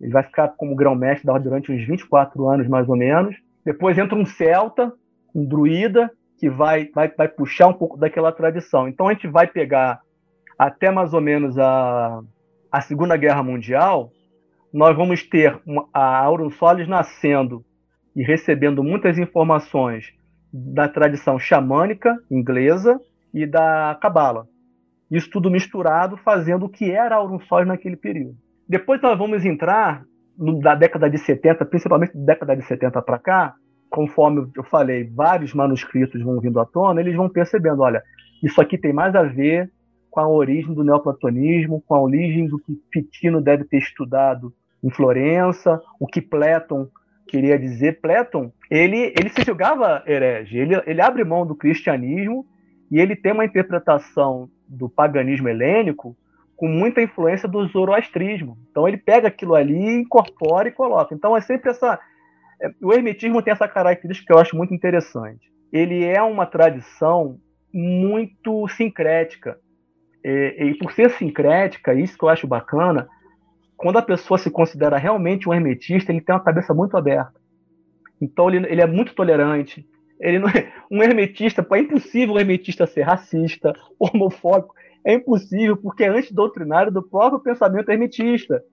ele vai ficar como grão-mestre durante uns 24 anos, mais ou menos. Depois entra um celta, um druida, que vai, vai, vai puxar um pouco daquela tradição. Então, a gente vai pegar até mais ou menos a, a Segunda Guerra Mundial, nós vamos ter a Aurum Solis nascendo e recebendo muitas informações da tradição xamânica inglesa e da Cabala. Isso tudo misturado, fazendo o que era Aurum Solis naquele período. Depois nós vamos entrar no, da década de 70, principalmente da década de 70 para cá, conforme eu falei, vários manuscritos vão vindo à tona, eles vão percebendo, olha, isso aqui tem mais a ver com a origem do neoplatonismo, com a origem do que Pitino deve ter estudado em Florença, o que Platon queria dizer. Platon, ele, ele se julgava herege, ele, ele abre mão do cristianismo e ele tem uma interpretação do paganismo helênico com muita influência do zoroastrismo. Então ele pega aquilo ali, incorpora e coloca. Então é sempre essa. É, o hermetismo tem essa característica que eu acho muito interessante. Ele é uma tradição muito sincrética. E, e, por ser sincrética, isso que eu acho bacana, quando a pessoa se considera realmente um hermetista, ele tem uma cabeça muito aberta. Então ele, ele é muito tolerante. Ele não é, um hermetista, é impossível um hermetista ser racista, homofóbico. É impossível, porque é antidoutrinário do próprio pensamento hermetista,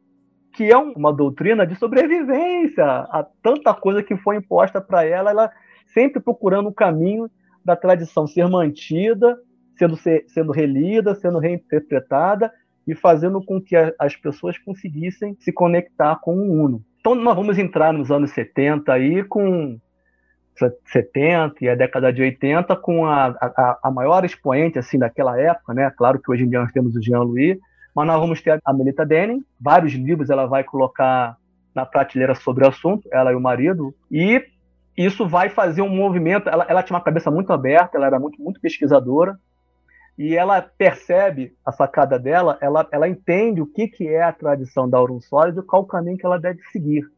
que é uma doutrina de sobrevivência a tanta coisa que foi imposta para ela, ela sempre procurando o caminho da tradição ser mantida sendo, sendo relida, sendo reinterpretada e fazendo com que a, as pessoas conseguissem se conectar com o Uno. Então nós vamos entrar nos anos 70 aí com 70 e a década de 80 com a, a, a, maior expoente assim daquela época, né? Claro que hoje em dia nós temos o Jean-Louis, mas nós vamos ter a Melita Denning, vários livros ela vai colocar na prateleira sobre o assunto, ela e o marido, e isso vai fazer um movimento. Ela, ela tinha uma cabeça muito aberta, ela era muito, muito pesquisadora, e ela percebe a sacada dela, ela, ela entende o que, que é a tradição da Aurum Solis e qual o caminho que ela deve seguir.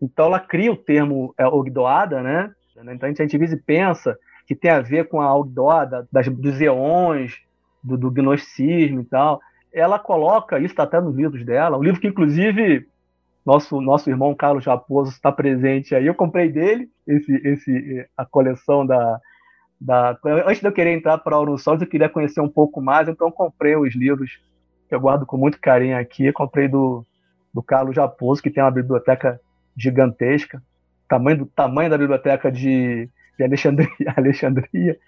Então ela cria o termo é, Ogdoada, né? Então a gente, a gente às pensa que tem a ver com a Ogdoada das, dos eões, do, do gnosticismo e tal. Ela coloca, isso está até nos livros dela, um livro que inclusive nosso, nosso irmão Carlos Raposo está presente aí. Eu comprei dele esse, esse, a coleção da, da. Antes de eu querer entrar para Aurum Solis, eu queria conhecer um pouco mais, então eu comprei os livros que eu guardo com muito carinho aqui. Eu comprei do, do Carlos Raposo, que tem uma biblioteca gigantesca, tamanho do tamanho da biblioteca de, de Alexandria, Alexandria.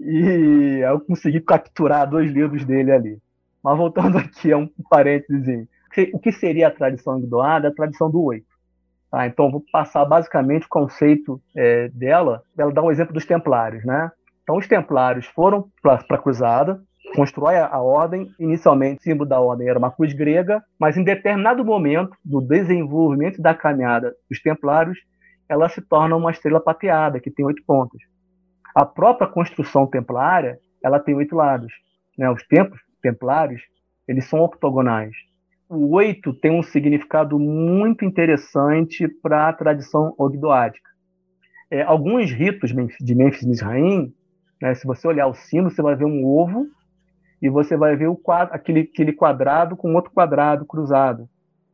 E eu consegui capturar dois livros dele ali. Mas voltando aqui, é um parênteses o que seria a tradição doada? A tradição do oito. Tá? Então, vou passar basicamente o conceito é, dela. Ela dá um exemplo dos templários. Né? Então, os templários foram para a cruzada, constrói a, a, ordem. Inicialmente, o símbolo da ordem era uma cruz grega, mas em determinado momento do desenvolvimento da caminhada dos templários, ela se torna uma estrela pateada, que tem oito pontas. A própria construção templária, ela tem oito lados. Né? Os templos templários, eles são octogonais o oito tem um significado muito interessante para a tradição ogdoádica. É, alguns ritos de Memphis Misraim, né, se você olhar o símbolo, você vai ver um ovo e você vai ver quadro, aquele, aquele quadrado com outro quadrado cruzado.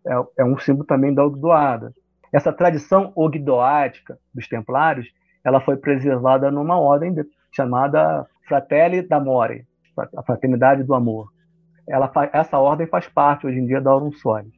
É, é um símbolo também da Ogdoada. Essa tradição ogdoática dos templários, ela foi preservada numa ordem de, chamada Fratelli d'Amore, a fraternidade do amor ela, essa ordem faz parte hoje em dia da Aurum Solis.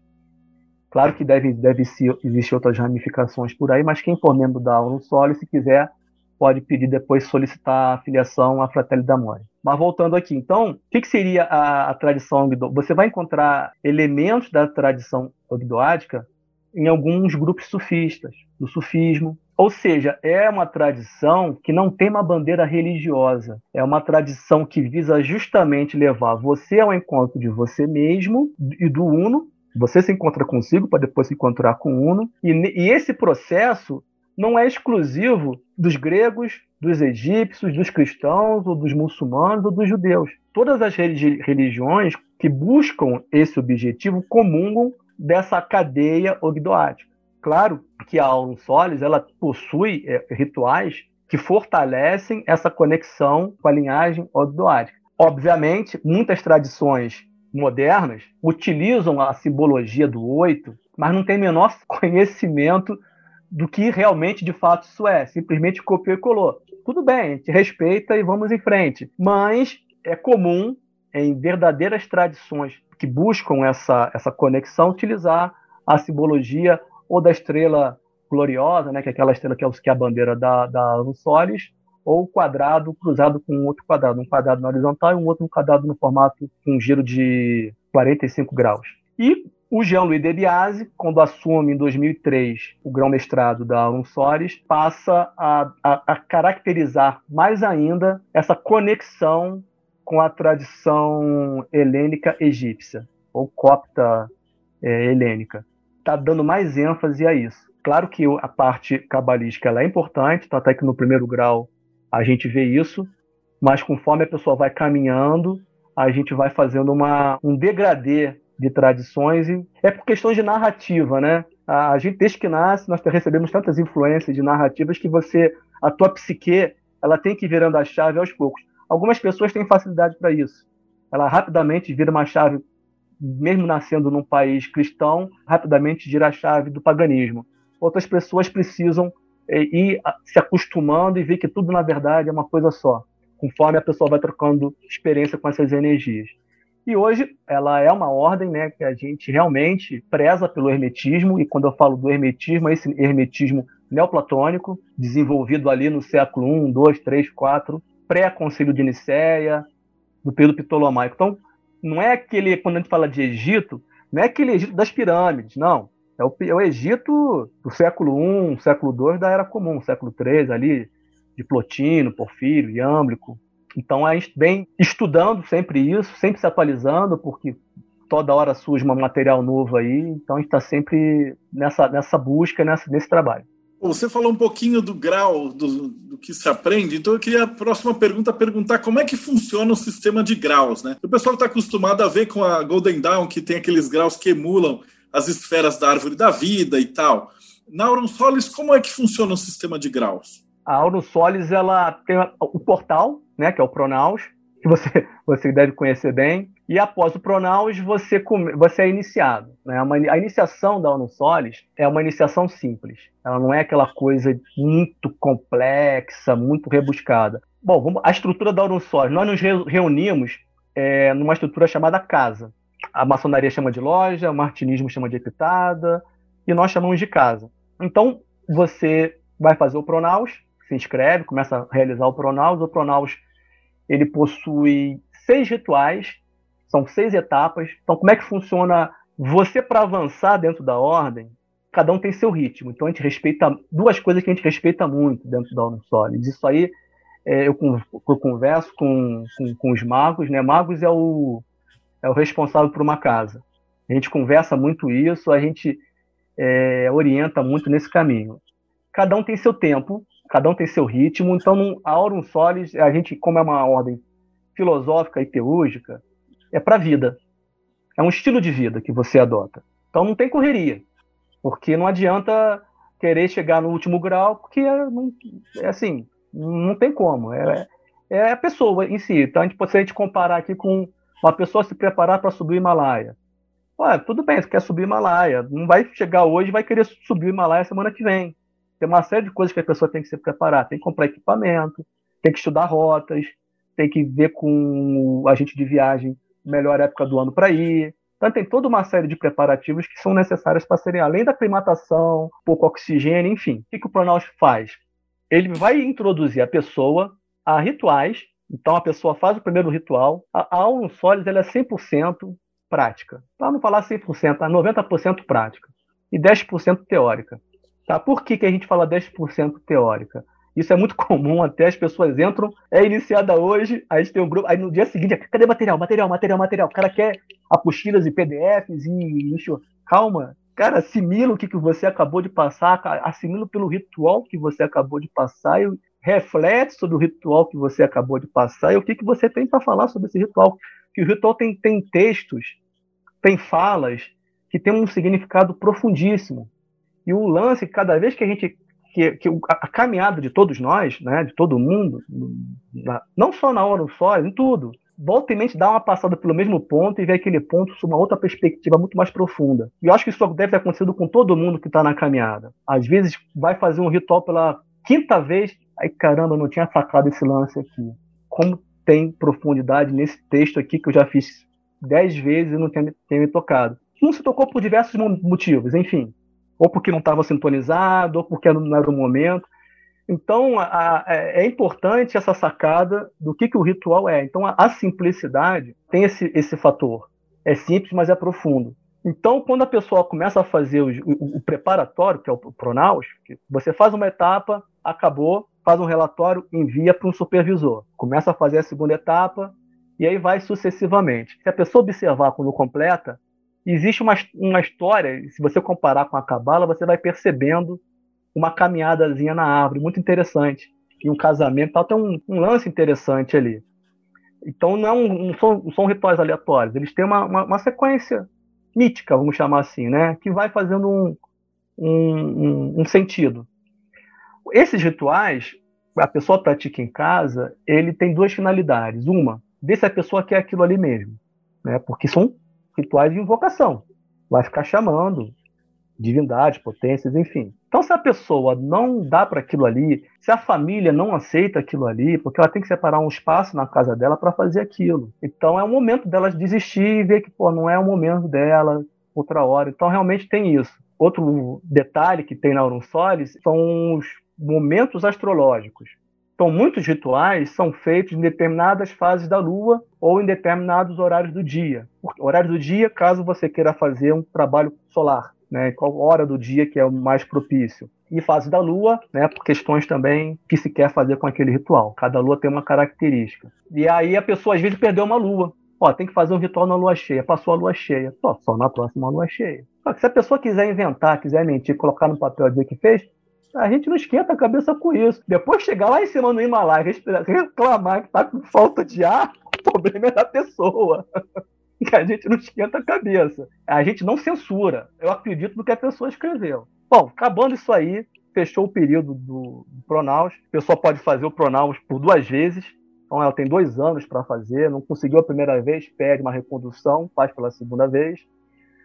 Claro que deve, deve existir outras ramificações por aí, mas quem for membro da Aurum Solis, se quiser, pode pedir depois solicitar a filiação à Fratelli d'Amore. Mas voltando aqui, então, o que, que seria a, a tradição Você vai encontrar elementos da tradição ogdoádica em alguns grupos sufistas, do sufismo, ou seja, é uma tradição que não tem uma bandeira religiosa. É uma tradição que visa justamente levar você ao encontro de você mesmo e do Uno. Você se encontra consigo para depois se encontrar com o Uno. E, e esse processo não é exclusivo dos gregos, dos egípcios, dos cristãos, ou dos muçulmanos, ou dos judeus. Todas as religiões que buscam esse objetivo comungam dessa cadeia ogdoática. Claro que a Aurum Solis ela possui é, rituais que fortalecem essa conexão com a linhagem ogdoática. Obviamente, muitas tradições modernas utilizam a simbologia do oito, mas não tem menor conhecimento do que realmente de fato isso é. Simplesmente copiou e colou. Tudo bem, a gente respeita e vamos em frente. Mas é comum em verdadeiras tradições que buscam essa, essa conexão utilizar a simbologia ou da estrela gloriosa, né, que é aquela estrela que é, que é a bandeira da, da Solis, ou quadrado cruzado com outro quadrado, um quadrado na horizontal e um outro quadrado no formato com um giro de 45 graus. E o Jean-Louis Debiase, quando assume em 2003 o grão-mestrado da Solis, passa a, a, a, caracterizar mais ainda essa conexão com a tradição helênica egípcia, ou copta é, helênica está dando mais ênfase a isso. Claro que a parte cabalística é importante, tá até que no primeiro grau a gente vê isso, mas conforme a pessoa vai caminhando, a gente vai fazendo uma, um degradê de tradições e é por questões de narrativa, né? A gente desde que nasce nós recebemos tantas influências de narrativas que você a tua psique ela tem que ir virando a chave aos poucos. Algumas pessoas têm facilidade para isso. Ela rapidamente vira uma chave mesmo nascendo num país cristão, rapidamente gira a chave do paganismo. Outras pessoas precisam é, ir se acostumando e ver que tudo, na verdade, é uma coisa só, conforme a pessoa vai trocando experiência com essas energias. E hoje ela é uma ordem né, que a gente realmente preza pelo hermetismo, e quando eu falo do hermetismo, é esse hermetismo neoplatônico, desenvolvido ali no século I, II, III, IV, pré-concílio de Nicéia, no período ptolomaico. Então, não é aquele, quando a gente fala de Egito, não é aquele Egito das pirâmides, não. É o, é o Egito do século I, século II da Era Comum, século III ali, de Plotino, Porfírio, Iâmblico. Então a gente vem estudando sempre isso, sempre se atualizando, porque toda hora surge um material novo aí, então a gente está sempre nessa, nessa busca, nessa, nesse trabalho. Você falou um pouquinho do grau do, do, que se aprende, então eu queria a próxima pergunta perguntar como é que funciona o sistema de graus, né? O pessoal está acostumado a ver com a Golden Dawn que tem aqueles graus que emulam as esferas da árvore da vida e tal. Na Aurum Solis, como é que funciona o sistema de graus? A Aurum Solis ela tem o portal, né, que é o Pronaus, que você, você deve conhecer bem. E após o Pronaus, você, você é iniciado. Né? a iniciação da ONU Solis é uma iniciação simples. Ela não é aquela coisa muito complexa, muito rebuscada. Bom, vamos, a estrutura da ONU Solis. Nós nos reunimos é, numa estrutura chamada casa. A maçonaria chama de loja, o martinismo chama de epitada, e nós chamamos de casa. Então, você vai fazer o Pronaus, se inscreve, começa a realizar o Pronaus. O Pronaus ele possui seis rituais, são seis etapas. Então, como é que funciona você para avançar dentro da ordem? Cada um tem seu ritmo. Então, a gente respeita duas coisas que a gente respeita muito dentro da Ordem Sólides. Isso aí é, eu, eu, converso com, com, com, os magos. Né? Magos é o, é o responsável por uma casa. A gente conversa muito isso, a gente é, orienta muito nesse caminho. Cada um tem seu tempo, cada um tem seu ritmo. Então, a Aurum Solis, a gente, como é uma ordem filosófica e teúrgica, é para a vida. É um estilo de vida que você adota. Então, não tem correria, porque não adianta querer chegar no último grau, porque não, é assim, não tem como. É, é a pessoa em si. Então, a gente, se a gente comparar aqui com uma pessoa se preparar para subir o Himalaia. Ué, tudo bem, você quer subir o Himalaia. Não vai chegar hoje vai querer subir o Himalaia semana que vem. Tem uma série de coisas que a pessoa tem que se preparar. Tem que comprar equipamento, tem que estudar rotas, tem que ver com o agente de viagem melhor época do ano para ir. Então tem toda uma série de preparativos que são necessários para serem além da aclimatação, pouco oxigênio, enfim. O que, o Pronaus faz? Ele vai introduzir a pessoa a rituais. Então a pessoa faz o primeiro ritual. A aula Solis ela é 100% prática. Para não falar 100%, é 90% prática e 10% teórica. Tá? Por que, que a gente fala 10% teórica? Isso é muito comum, até as pessoas entram, é iniciada hoje, aí tem um grupo, aí no dia seguinte, cadê material, material, material, material? O cara quer apostilas e PDFs e. Ixi, calma, cara, assimila o que, que você acabou de passar, assimila pelo ritual que você acabou de passar e reflete sobre o ritual que você acabou de passar e o que, que você tem para falar sobre esse ritual. Que o ritual tem, tem textos, tem falas que tem um significado profundíssimo. E o lance, cada vez que a gente. Que, que a caminhada de todos nós, né, de todo mundo, não só na hora só, em tudo, volta e mente dá uma passada pelo mesmo ponto e vê aquele ponto sob uma outra perspectiva muito mais profunda. E eu acho que isso deve ter acontecido com todo mundo que está na caminhada. Às vezes vai fazer um ritual pela quinta vez, aí caramba, eu não tinha sacado esse lance aqui. Como tem profundidade nesse texto aqui que eu já fiz dez vezes e não tinha me tocado. Não se tocou por diversos motivos, enfim ou porque não estava sintonizado, ou porque não era o momento. Então, a, a, é, é importante essa sacada do que, que o ritual é. Então, a, a simplicidade tem esse, esse fator. É simples, mas é profundo. Então, quando a pessoa começa a fazer o, o, o preparatório, que é o pronaus, você faz uma etapa, acabou, faz um relatório, envia para um supervisor. Começa a fazer a segunda etapa, e aí vai sucessivamente. Se a pessoa observar quando completa, existe uma, uma história, se você comparar com a cabala, você vai percebendo uma caminhadazinha na árvore, muito interessante. E um casamento, tal, tem um, um lance interessante ali. Então não, não, são, não são rituais aleatórios, eles têm uma, uma, uma, sequência mítica, vamos chamar assim, né? que vai fazendo um, um, um sentido. Esses rituais, a pessoa pratica em casa, ele tem duas finalidades. Uma, ver se a pessoa quer aquilo ali mesmo, né? porque são rituais de invocação. Vai ficar chamando divindades, potências, enfim. Então, se a pessoa não dá para aquilo ali, se a família não aceita aquilo ali, porque ela tem que separar um espaço na casa dela para fazer aquilo. Então, é o momento dela desistir e ver que pô, não é o momento dela, outra hora. Então, realmente tem isso. Outro detalhe que tem na Aurum Solis são os momentos astrológicos. Então, muitos rituais são feitos em determinadas fases da lua ou em determinados horários do dia. Horário do dia, caso você queira fazer um trabalho solar, né? Qual hora do dia que é o mais propício? E fase da lua, né? Por questões também que se quer fazer com aquele ritual. Cada lua tem uma característica. E aí a pessoa às vezes perdeu uma lua. Ó, tem que fazer um ritual na lua cheia. Passou a lua cheia. Pô, só na próxima lua cheia. Só que se a pessoa quiser inventar, quiser mentir, colocar no papel dizer que fez, A gente não esquenta a cabeça com isso. Depois chegar lá em cima no Himalaia, reclamar que tá com falta de ar, problema é da pessoa. a gente não esquenta a cabeça. A gente não censura. Eu acredito no que a pessoa escreveu. Bom, acabando isso aí, fechou o período do, do Pronaus. A pessoa pode fazer o Pronaus por duas vezes. Então ela tem dois anos para fazer. Não conseguiu a primeira vez, pede uma recondução, faz pela segunda vez.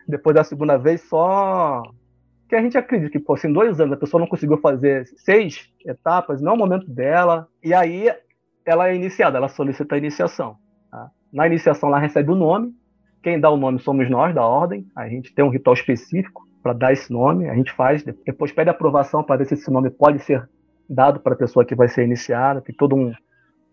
Depois da segunda vez, só que a gente acredita que, pô, assim, dois anos a pessoa não conseguiu fazer seis etapas, não é o momento dela, e aí ela é iniciada, ela solicita a iniciação. Na iniciação, ela recebe o nome, quem dá o nome somos nós, da ordem, a gente tem um ritual específico para dar esse nome, a gente faz, depois pede aprovação para ver se esse nome pode ser dado para a pessoa que vai ser iniciada, tem todo um,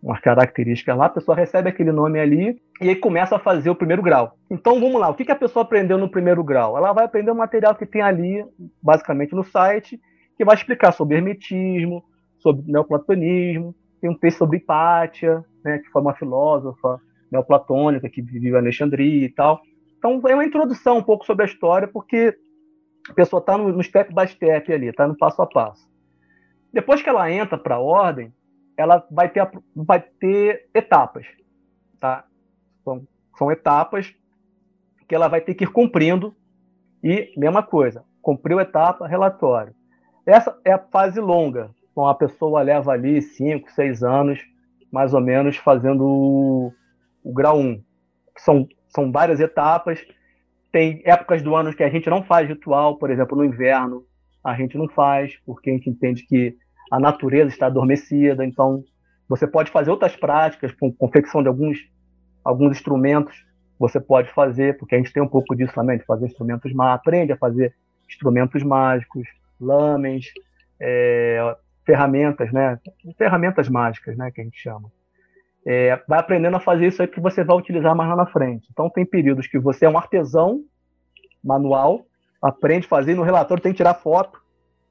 umas características lá, a pessoa recebe aquele nome ali e aí começa a fazer o primeiro grau. Então vamos lá, o que a pessoa aprendeu no primeiro grau? Ela vai aprender o material que tem ali, basicamente no site, que vai explicar sobre hermetismo, sobre neoplatonismo, tem um texto sobre Hipátia, né, que foi uma filósofa neoplatônica que viveu em Alexandria e tal. Então é uma introdução um pouco sobre a história, porque a pessoa está no, no step by step ali, está no passo a passo. Depois que ela entra para a ordem, ela vai ter, vai ter etapas, tá? São, são etapas que ela vai ter que ir cumprindo e mesma coisa, cumpriu etapa, relatório. Essa é a fase longa, então a pessoa leva ali 5, 6 anos, mais ou menos, fazendo o, grau 1. São, são várias etapas, tem épocas do ano que a gente não faz ritual, por exemplo, no inverno, a gente não faz, porque a gente entende que a natureza está adormecida, então você pode fazer outras práticas, com confecção de alguns, alguns instrumentos, você pode fazer, porque a gente tem um pouco disso também, de fazer instrumentos mágicos, aprende a fazer instrumentos mágicos, lames, é, ferramentas, né? Ferramentas mágicas, né? Que a gente chama. É, vai aprendendo a fazer isso aí que você vai utilizar mais lá na frente. Então tem períodos que você é um artesão manual, aprende a fazer, no relatório tem que tirar foto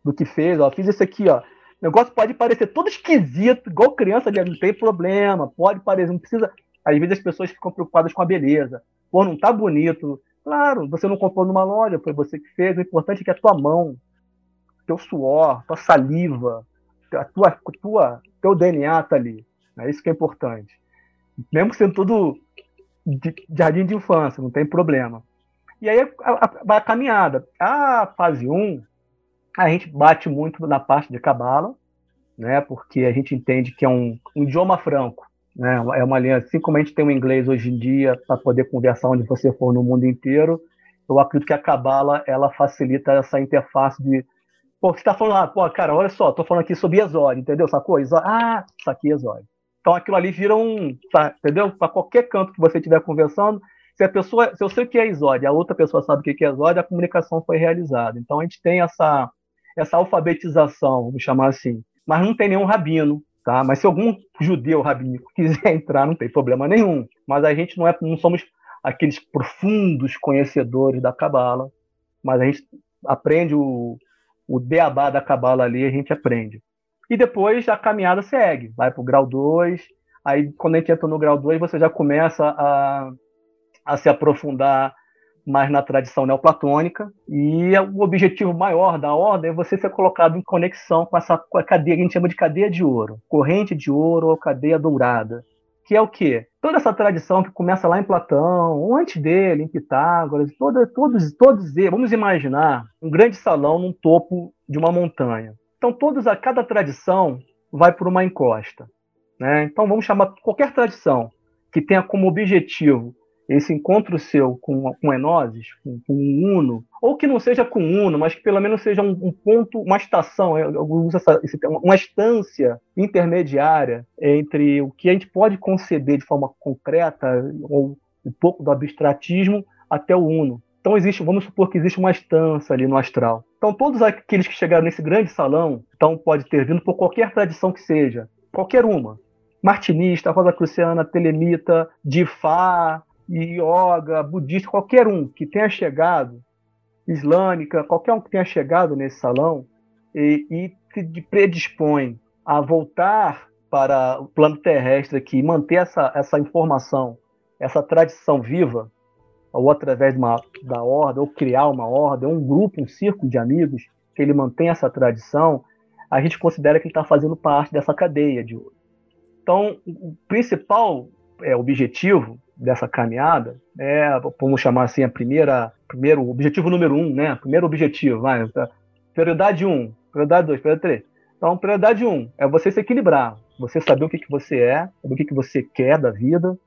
do que fez, ó, fiz isso aqui, ó, o negócio pode parecer todo esquisito, igual criança, não tem problema, pode parecer, não precisa. Às vezes as pessoas ficam preocupadas com a beleza. Pô, não tá bonito. Claro, você não comprou numa loja, foi você que fez. O importante é que a tua mão, teu suor, tua saliva, a tua, tua, teu DNA tá ali. É isso que é importante. Mesmo sendo tudo de jardim de infância, não tem problema. E aí a, a, a caminhada. A fase 1, a gente bate muito na parte de cabala, né? Porque a gente entende que é um, um idioma franco, né? É uma linha, assim como a gente tem o inglês hoje em dia para poder conversar onde você for no mundo inteiro. Eu acredito que a cabala ela facilita essa interface de Pô, você está falando, ah, pô, cara, olha só, tô falando aqui sobre Exódio, entendeu? Sacou? Exódio. Ah, isso aqui é Exódio. Então aquilo ali vira um, entendeu? Para qualquer canto que você estiver conversando, se a pessoa, se eu sei o que é Exódio, a outra pessoa sabe o que é Exódio, a comunicação foi realizada. Então a gente tem essa essa alfabetização, vamos chamar assim. Mas não tem nenhum rabino, tá? Mas se algum judeu rabínico quiser entrar, não tem problema nenhum. Mas a gente não é, não somos aqueles profundos conhecedores da cabala, mas a gente aprende o, o beabá da cabala ali, a gente aprende. E depois a caminhada segue, vai para o grau 2, aí quando a gente entra no grau 2, você já começa a, a se aprofundar mais na tradição neoplatônica, e o objetivo maior da ordem é você ser colocado em conexão com essa cadeia que a gente chama de cadeia de ouro, corrente de ouro ou cadeia dourada, que é o quê? Toda essa tradição que começa lá em Platão, ou antes dele, em Pitágoras, toda, todos, todos vamos imaginar um grande salão num topo de uma montanha. Então, todos a cada tradição vai por uma encosta. Né? Então, vamos chamar qualquer tradição que tenha como objetivo esse encontro seu com, com Enoses, com, com Uno, ou que não seja com Uno, mas que pelo menos seja um, um ponto, uma estação, eu uso essa, esse, uma estância intermediária entre o que a gente pode conceber de forma concreta, ou um pouco do abstratismo, até o Uno. Então existe, vamos supor que existe uma estância ali no astral. Então todos aqueles que chegaram nesse grande salão, então pode ter vindo por qualquer tradição que seja, qualquer uma, martinista, rosa cruciana, telemita, difá, yoga, budista, qualquer um que tenha chegado, islâmica, qualquer um que tenha chegado nesse salão e, e se predispõe a voltar para o plano terrestre aqui e manter essa, essa informação, essa tradição viva, ou através de uma, da ordem, ou criar uma ordem, um grupo, um círculo de amigos, que ele mantém essa tradição, a gente considera que ele está fazendo parte dessa cadeia de ouro. Então, o principal é, objetivo dessa caminhada é, vamos chamar assim, a primeira, primeiro objetivo número um, né? Primeiro objetivo, vai, tá? prioridade um, prioridade dois, prioridade três. Então, prioridade um é você se equilibrar, você saber o que, que você é, saber o que, que você quer da vida.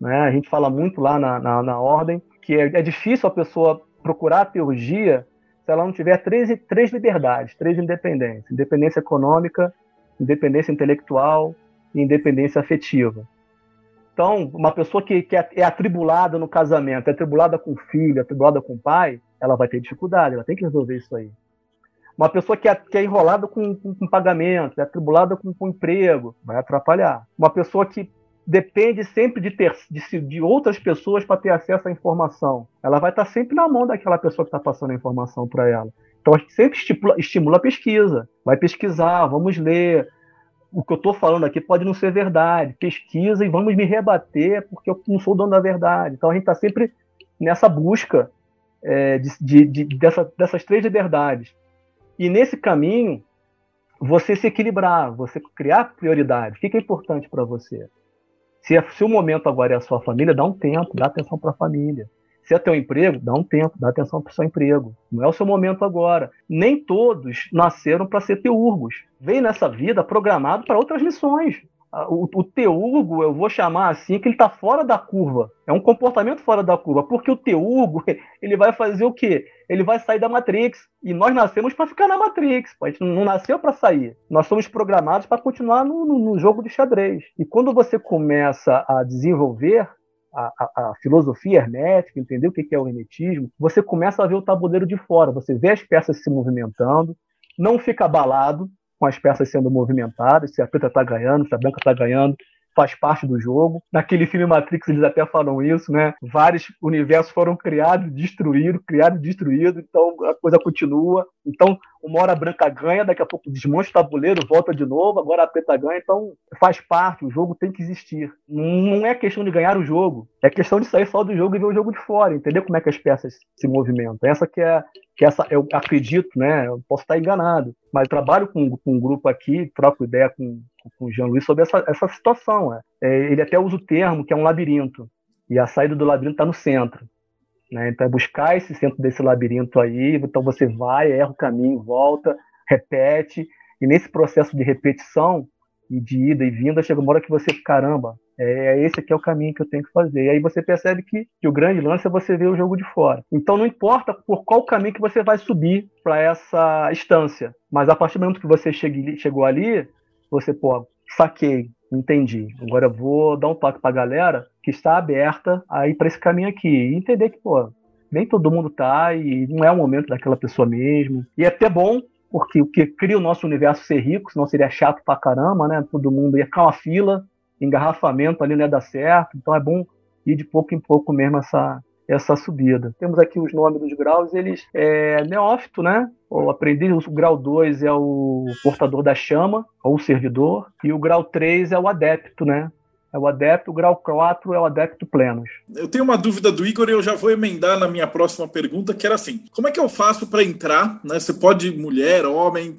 Né? A gente fala muito lá na, na, na ordem que é, é, difícil a pessoa procurar a teurgia se ela não tiver três, três liberdades, três independências: independência econômica, independência intelectual e independência afetiva. Então, uma pessoa que, que é, é atribulada no casamento, é atribulada com o filho, é atribulada com o pai, ela vai ter dificuldade, ela tem que resolver isso aí. Uma pessoa que é, que é enrolada com, com, com pagamento, é atribulada com, com emprego, vai atrapalhar. Uma pessoa que depende sempre de, ter, de, de outras pessoas para ter acesso à informação. Ela vai estar sempre na mão daquela pessoa que está passando a informação para ela. Então a gente sempre estimula, estimula a pesquisa. Vai pesquisar, vamos ler, o que eu estou falando aqui pode não ser verdade. Pesquisa e vamos me rebater, porque eu não sou dono da verdade. Então a gente está sempre nessa busca é, de, de, dessa, dessas três liberdades. E nesse caminho, você se equilibrar, você criar prioridade. O que é importante para você? Se, se o momento agora é a sua família, dá um tempo, dá atenção para a família. Se é teu emprego, dá um tempo, dá atenção para o seu emprego. Não é o seu momento agora. Nem todos nasceram para ser teurgos. Vem nessa vida programado para outras missões. O, o teurgo, eu vou chamar assim, que ele está fora da curva. É um comportamento fora da curva. Porque o teurgo, ele vai fazer o quê? Ele vai sair da Matrix. E nós nascemos para ficar na Matrix. A gente não nasceu para sair. Nós somos programados para continuar no, no, no jogo de xadrez. E quando você começa a desenvolver a, a, a, filosofia hermética, entender o que é o hermetismo, você começa a ver o tabuleiro de fora, você vê as peças se movimentando, não fica abalado com as peças sendo movimentadas, se a preta está ganhando, se a branca está ganhando, faz parte do jogo. Naquele filme Matrix eles até falam isso, né? Vários universos foram criados, destruídos, criados destruídos, então a coisa continua. Então, uma hora a branca ganha, daqui a pouco desmonta o tabuleiro, volta de novo, agora a preta ganha, então faz parte, o jogo tem que existir. Não é questão de ganhar o jogo, é questão de sair só do jogo e ver o jogo de fora, entender como é que as peças se movimentam. Essa que é que essa eu acredito, né? Eu posso estar enganado, mas trabalho com, com um grupo aqui, troco ideia com, com o Jean Luiz sobre essa, essa situação. É. É, ele até usa o termo que é um labirinto, e a saída do labirinto está no centro. Né? Então é buscar esse centro desse labirinto aí, então você vai, erra o caminho, volta, repete, e nesse processo de repetição, e de ida e vinda, chega uma hora que você, caramba, é, é esse aqui é o caminho que eu tenho que fazer. E aí você percebe que, que o grande lance é você ver o jogo de fora. Então não importa por qual caminho que você vai subir para essa instância, mas a partir do momento que você chegue, chegou ali, você, pô, saquei, entendi. Agora eu vou dar um toque para a galera que está aberta a ir para esse caminho aqui e entender que, pô, nem todo mundo tá e não é o momento daquela pessoa mesmo. E é até bom porque o que cria o nosso universo ser rico, senão seria chato pra caramba, né? Todo mundo ia ficar uma fila, engarrafamento ali não ia dar certo, então é bom ir de pouco em pouco mesmo essa, essa subida. Temos aqui os nomes dos graus, eles é neófito, né? O aprendiz, o grau 2 é o portador da chama, ou servidor, e o grau 3 é o adepto, né? É o adepto, o grau 4 é o adepto plenos. Eu tenho uma dúvida do Igor e eu já vou emendar na minha próxima pergunta, que era assim: como é que eu faço para entrar? Né? Você pode, mulher, homem,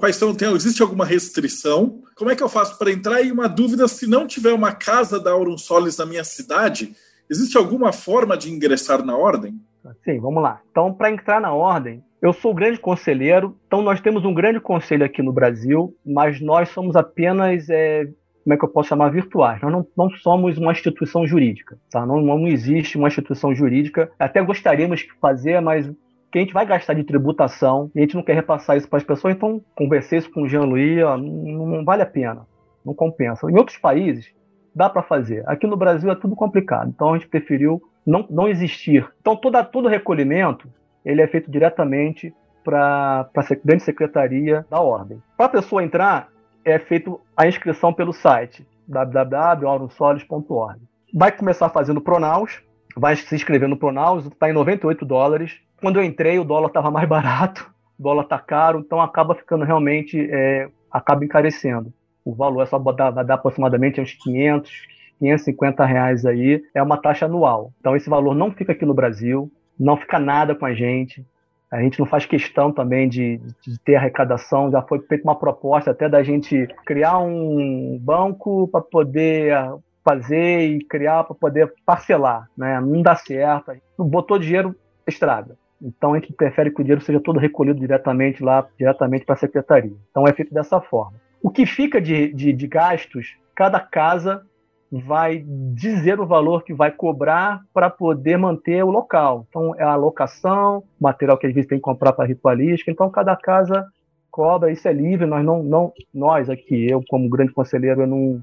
quais são, tem, existe alguma restrição? Como é que eu faço para entrar? E uma dúvida: se não tiver uma casa da Aurum Solis na minha cidade, existe alguma forma de ingressar na ordem? Sim, vamos lá. Então, para entrar na ordem, eu sou o grande conselheiro, então nós temos um grande conselho aqui no Brasil, mas nós somos apenas é, como é que eu posso chamar, virtuais. Nós não, não somos uma instituição jurídica, tá? Não, não existe uma instituição jurídica. Até gostaríamos de fazer, mas que a gente vai gastar de tributação e a gente não quer repassar isso para as pessoas, então conversei isso com o Jean-Louis, não, não vale a pena, não compensa. Em outros países, dá para fazer. Aqui no Brasil é tudo complicado, então a gente preferiu não, não existir. Então toda, todo recolhimento ele é feito diretamente para a grande secretaria da ordem. Para a pessoa entrar, é feito a inscrição pelo site www.aurumsolis.org. Vai começar fazendo Pronaus, vai se inscrever no Pronaus, está em 98 dólares. Quando eu entrei, o dólar estava mais barato, o dólar está caro, então acaba ficando realmente, é, acaba encarecendo. O valor é só dar aproximadamente uns 500, 550 reais aí, é uma taxa anual. Então esse valor não fica aqui no Brasil, não fica nada com a gente. A gente não faz questão também de, de ter arrecadação. Já foi feita uma proposta até da gente criar um banco para poder fazer e criar para poder parcelar, né? Não dá certo. Botou dinheiro, estraga. Então a gente prefere que o dinheiro seja todo recolhido diretamente lá, diretamente para a secretaria. Então é feito dessa forma. O que fica de, de, de gastos, cada casa vai dizer o valor que vai cobrar para poder manter o local. Então, é a locação, material que às vezes tem que comprar para ritualística. Então, cada casa cobra, isso é livre. Nós não, não nós aqui, eu como grande conselheiro, eu não,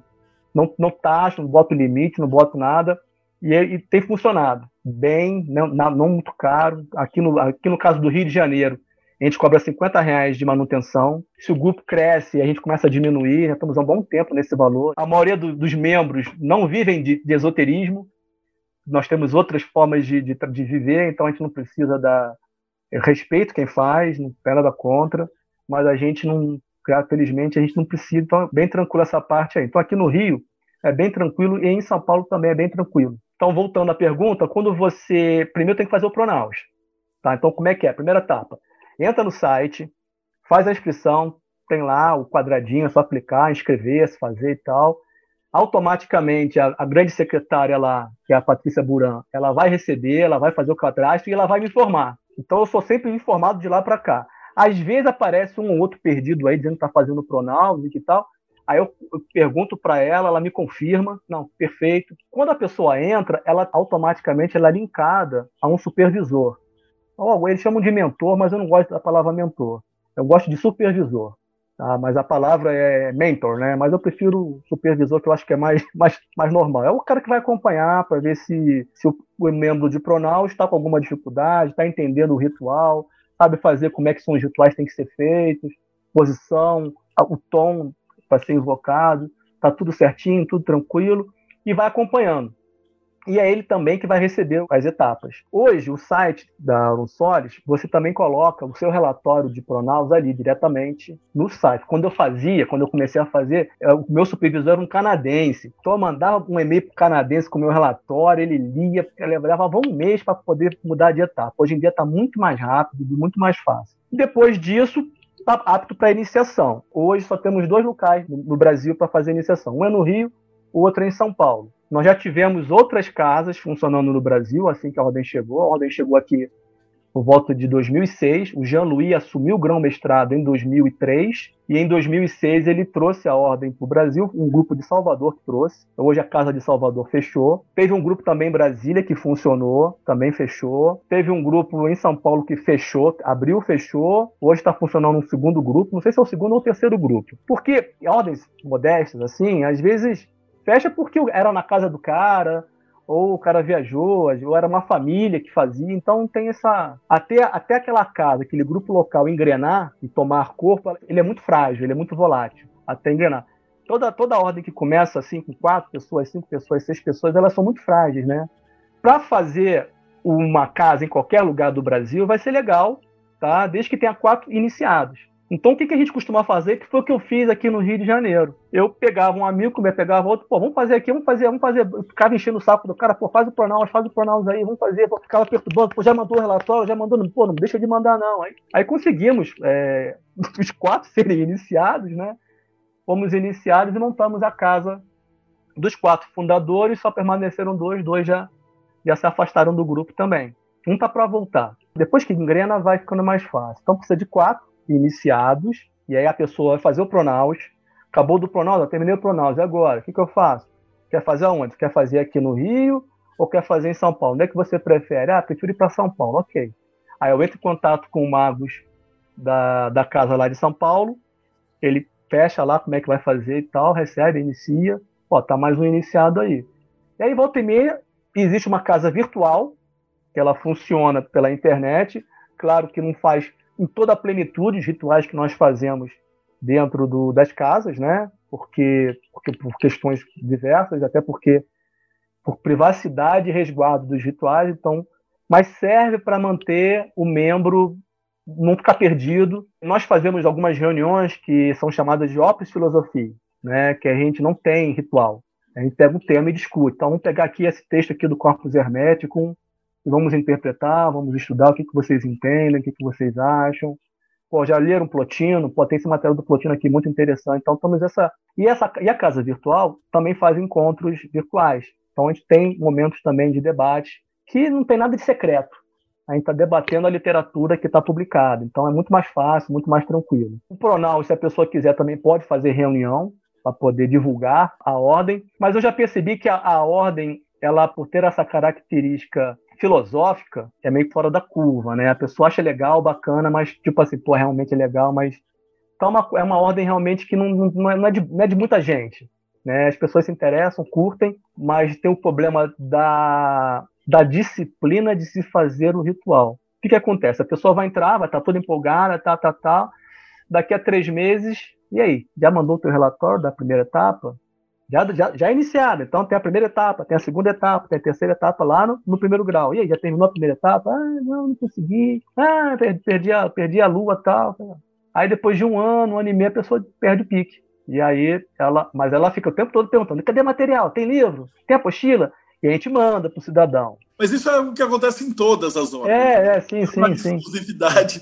não, não taxo, não boto limite, não boto nada. E, e tem funcionado bem, não, não, muito caro. Aqui no, aqui no caso do Rio de Janeiro, a gente cobra 50 reais de manutenção. Se o grupo cresce, a gente começa a diminuir, já estamos há um bom tempo nesse valor. A maioria do, dos membros não vivem de, de, esoterismo, nós temos outras formas de, de, de, viver, então a gente não precisa dar respeito quem faz, não tem nada contra, mas a gente não, felizmente, a gente não precisa, então é bem tranquilo essa parte aí. Então aqui no Rio é bem tranquilo e em São Paulo também é bem tranquilo. Então, voltando à pergunta, quando você. Primeiro tem que fazer o Pronaus. Tá? Então, como é que é? Primeira etapa entra no site, faz a inscrição, tem lá o quadradinho, é só aplicar, inscrever, se fazer e tal. Automaticamente, a, a, grande secretária lá, que é a Patrícia Buran, ela vai receber, ela vai fazer o cadastro e ela vai me informar. Então, eu sou sempre informado de lá para cá. Às vezes aparece um ou outro perdido aí, dizendo que está fazendo pronal e que tal. Aí eu, eu pergunto para ela, ela me confirma. Não, perfeito. Quando a pessoa entra, ela automaticamente ela é linkada a um supervisor. Eles chamam de mentor, mas eu não gosto da palavra mentor. Eu gosto de supervisor. Tá? Mas a palavra é mentor, né? Mas eu prefiro supervisor, que eu acho que é mais, mais, mais normal. É o cara que vai acompanhar para ver se, se o, o, membro de Pronal está com alguma dificuldade, está entendendo o ritual, sabe fazer como é que são os rituais que têm que ser feitos, posição, o tom para ser invocado, tá tudo certinho, tudo tranquilo, e vai acompanhando e é ele também que vai receber as etapas. Hoje, o site da Unsolis, você também coloca o seu relatório de Pronaus ali diretamente no site. Quando eu fazia, quando eu comecei a fazer, é, o meu supervisor era um canadense. Então eu mandava um e-mail para o canadense com o meu relatório, ele lia, levava um mês para poder mudar de etapa. Hoje em dia está muito mais rápido muito mais fácil. Depois disso, está apto para iniciação. Hoje só temos dois locais no Brasil para fazer iniciação. Um é no Rio, o outro é em São Paulo. Nós já tivemos outras casas funcionando no Brasil assim que a ordem chegou. A ordem chegou aqui por volta de 2006. O Jean-Louis assumiu o grão-mestrado em 2003 e em 2006 ele trouxe a ordem para o Brasil, um grupo de Salvador que trouxe. Hoje a Casa de Salvador fechou. Teve um grupo também em Brasília que funcionou, também fechou. Teve um grupo em São Paulo que fechou, abriu, fechou. Hoje está funcionando um segundo grupo, não sei se é o segundo ou o terceiro grupo. Porque ordens modestas, assim, às vezes fecha porque era na casa do cara, ou o cara viajou, ou era uma família que fazia, então tem essa. Até, até aquela casa, aquele grupo local engrenar e tomar corpo, ele é muito frágil, ele é muito volátil, até engrenar. Toda, toda ordem que começa assim, com quatro pessoas, cinco pessoas, seis pessoas, elas são muito frágeis, né? Para fazer uma casa em qualquer lugar do Brasil vai ser legal, tá? Desde que tenha quatro iniciados. Então, o que, que a gente costuma fazer, que foi o que eu fiz aqui no Rio de Janeiro. Eu pegava um amigo, me pegava outro, pô, vamos fazer aqui, vamos fazer, vamos fazer. Eu ficava enchendo o saco do cara, pô, faz o pronaus, faz o pronaus aí, vamos fazer. Pô, ficava perturbando, pô, já mandou o relatório, já mandou, pô, não deixa de mandar não. Aí, aí conseguimos é, os quatro serem iniciados, né? Fomos iniciados e montamos a casa dos quatro fundadores, só permaneceram dois, dois já, já se afastaram do grupo também. Um tá para voltar. Depois que engrena, vai ficando mais fácil. Então precisa de quatro iniciados, e aí a pessoa vai fazer o pronaus, acabou do pronaus, eu terminei o pronaus, e agora? O que, que eu faço? Quer fazer aonde? Quer fazer aqui no Rio ou quer fazer em São Paulo? Onde é que você prefere? Ah, prefiro ir para São Paulo, ok. Aí eu entro em contato com o Magos da, da casa lá de São Paulo, ele fecha lá como é que vai fazer e tal, recebe, inicia, ó, tá mais um iniciado aí. E aí, volta e meia, existe uma casa virtual, que ela funciona pela internet, claro que não faz em toda a plenitude os rituais que nós fazemos dentro do, das casas, né? Porque, porque por questões diversas, até porque por privacidade e resguardo dos rituais, então, mas serve para manter o membro não ficar perdido. Nós fazemos algumas reuniões que são chamadas de Opus Filosofia, né? Que a gente não tem ritual. A gente pega um tema e discute. Então, vamos pegar aqui esse texto aqui do Corpus Hermético, vamos interpretar, vamos estudar o que, que vocês entendem, o que, que vocês acham. Pô, já leram Plotino? Pô, tem esse material do Plotino aqui muito interessante. Então, temos essa... E, essa... e a Casa Virtual também faz encontros virtuais. Então, a gente tem momentos também de debate que não tem nada de secreto. A gente está debatendo a literatura que está publicada. Então, é muito mais fácil, muito mais tranquilo. O Pronal, se a pessoa quiser, também pode fazer reunião para poder divulgar a ordem. Mas eu já percebi que a, a ordem, ela por ter essa característica filosófica, é meio fora da curva, né? A pessoa acha legal, bacana, mas tipo assim, pô, realmente é legal, mas é uma, é uma ordem realmente que não, é, não, é de, não é de muita gente. Né? As pessoas se interessam, curtem, mas tem o problema da, da disciplina de se fazer o ritual. O que, que acontece? A pessoa vai entrar, vai estar toda empolgada, tá, tá, tá. Daqui a três meses, e aí? Já mandou o teu relatório da primeira etapa? Já, já, já é iniciado. Então tem a primeira etapa, tem a segunda etapa, tem a terceira etapa lá no, no primeiro grau. E aí, já terminou a primeira etapa? Ah, não, não consegui. Ah, perdi a, perdi a lua tal. Aí depois de um ano, um ano e meio, a pessoa perde o pique. E aí ela, mas ela fica o tempo todo perguntando: cadê material? Tem livro? Tem apostila? E a gente manda para o cidadão. Mas isso é o que acontece em todas as ordens. É, é, sim, sim, Uma sim. exclusividade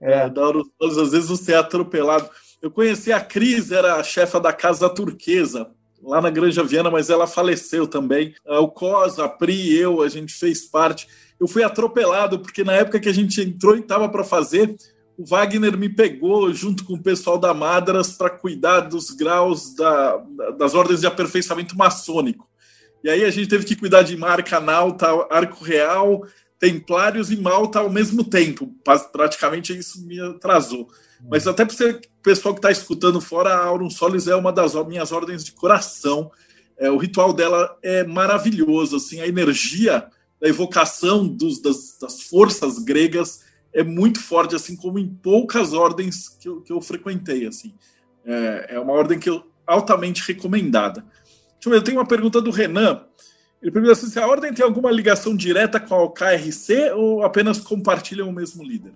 é. é da às vezes você é atropelado. Eu conheci a Cris, era a chefa da Casa Turquesa, lá na Granja Viana, mas ela faleceu também. O Cosa, a Pri, eu, a gente fez parte. Eu fui atropelado, porque na época que a gente entrou e estava para fazer, o Wagner me pegou junto com o pessoal da Madras para cuidar dos graus da, das ordens de aperfeiçoamento maçônico. E aí a gente teve que cuidar de marca nauta, arco real, templários e malta ao mesmo tempo. Praticamente isso me atrasou. Mas até para o pessoal que está escutando fora, a Aurum Solis é uma das minhas ordens de coração. É, o ritual dela é maravilhoso, assim, a energia da evocação dos, das, das forças gregas é muito forte, assim como em poucas ordens que eu, que eu frequentei. Assim. É, é, uma ordem que eu altamente recomendada. Deixa eu ver, eu tenho uma pergunta do Renan. Ele pergunta assim, se a ordem tem alguma ligação direta com a KRC ou apenas compartilham o mesmo líder?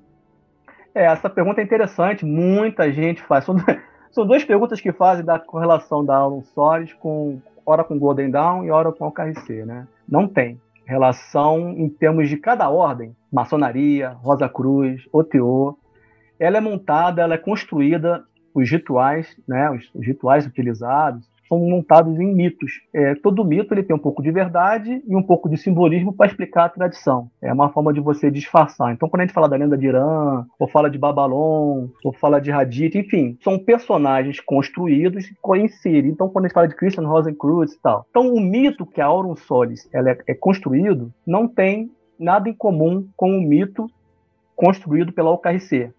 É, essa pergunta é interessante, muita gente faz. São, são duas perguntas que fazem da correlação da Auron Solis com hora com Golden Dawn e hora com o KRC, né? Não tem relação em termos de cada ordem, maçonaria, Rosa Cruz, OTO, ela é montada, ela é construída, os rituais, né, os, os rituais utilizados, são montados em mitos. É, todo mito ele tem um pouco de verdade e um pouco de simbolismo para explicar a tradição. É uma forma de você disfarçar. Então, quando a gente fala da lenda de Irã, ou fala de Babalon, ou fala de Hadith, enfim, são personagens construídos e inseridos. Então, quando a gente fala de Christian Rosencreutz e tal. Então, o mito que a Aurum Solis ela é, é construído não tem nada em comum com o mito construído pela OKRC.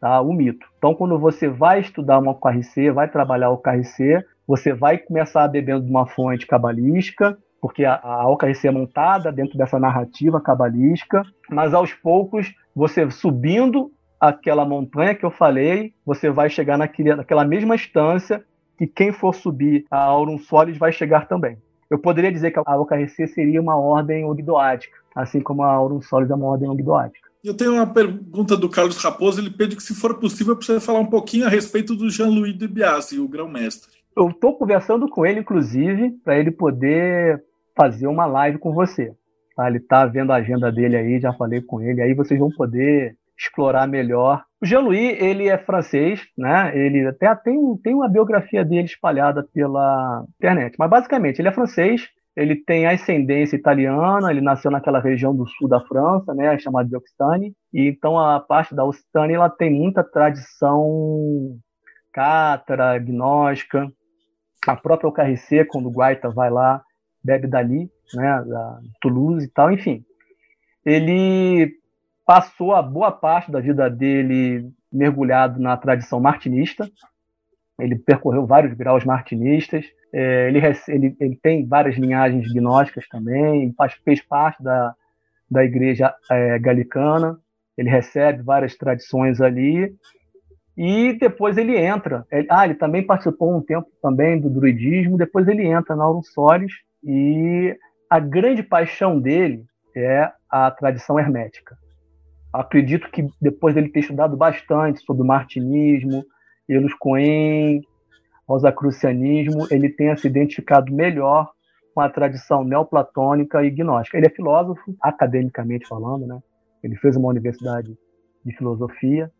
Tá? O mito. Então, quando você vai estudar uma OKRC, vai trabalhar o OKRC, você vai começar bebendo de uma fonte cabalística, porque a, a OKRC é montada dentro dessa narrativa cabalística, mas aos poucos, você subindo aquela montanha que eu falei, você vai chegar naquele, naquela mesma instância que quem for subir a Aurum Solis vai chegar também. Eu poderia dizer que a OKRC seria uma ordem ogdoática, assim como a Aurum Solis é uma ordem ogdoática. Eu tenho uma pergunta do Carlos Raposo, ele pede que, se for possível, para você falar um pouquinho a respeito do Jean-Louis de Biasi, o grão-mestre. Eu estou conversando com ele, inclusive, para ele poder fazer uma live com você. Tá? Ele está vendo a agenda dele aí, já falei com ele, aí vocês vão poder explorar melhor. O Jean-Louis, ele é francês, né? Ele até tem, tem uma biografia dele espalhada pela internet, mas basicamente ele é francês, ele tem ascendência italiana, ele nasceu naquela região do sul da França, né, chamada de Occitanie, e então a parte da Occitanie ela tem muita tradição cátara, gnóstica, a própria OKRC, quando o Guaita vai lá, bebe dali, né, da Toulouse e tal, enfim. Ele passou a boa parte da vida dele mergulhado na tradição martinista. Ele percorreu vários graus martinistas. É, ele, ele, ele, tem várias linhagens gnósticas também. Faz, fez parte da, da igreja é, galicana. Ele recebe várias tradições ali. E depois ele entra. Ele, ah, ele também participou um tempo também do druidismo. Depois ele entra na Aurum Solis e a grande paixão dele é a tradição hermética. Acredito que depois dele ter estudado bastante sobre o martinismo, Elos Coen, rosacrucianismo, ele tenha se identificado melhor com a tradição neoplatônica e gnóstica. Ele é filósofo, academicamente falando, né? Ele fez uma universidade de filosofia.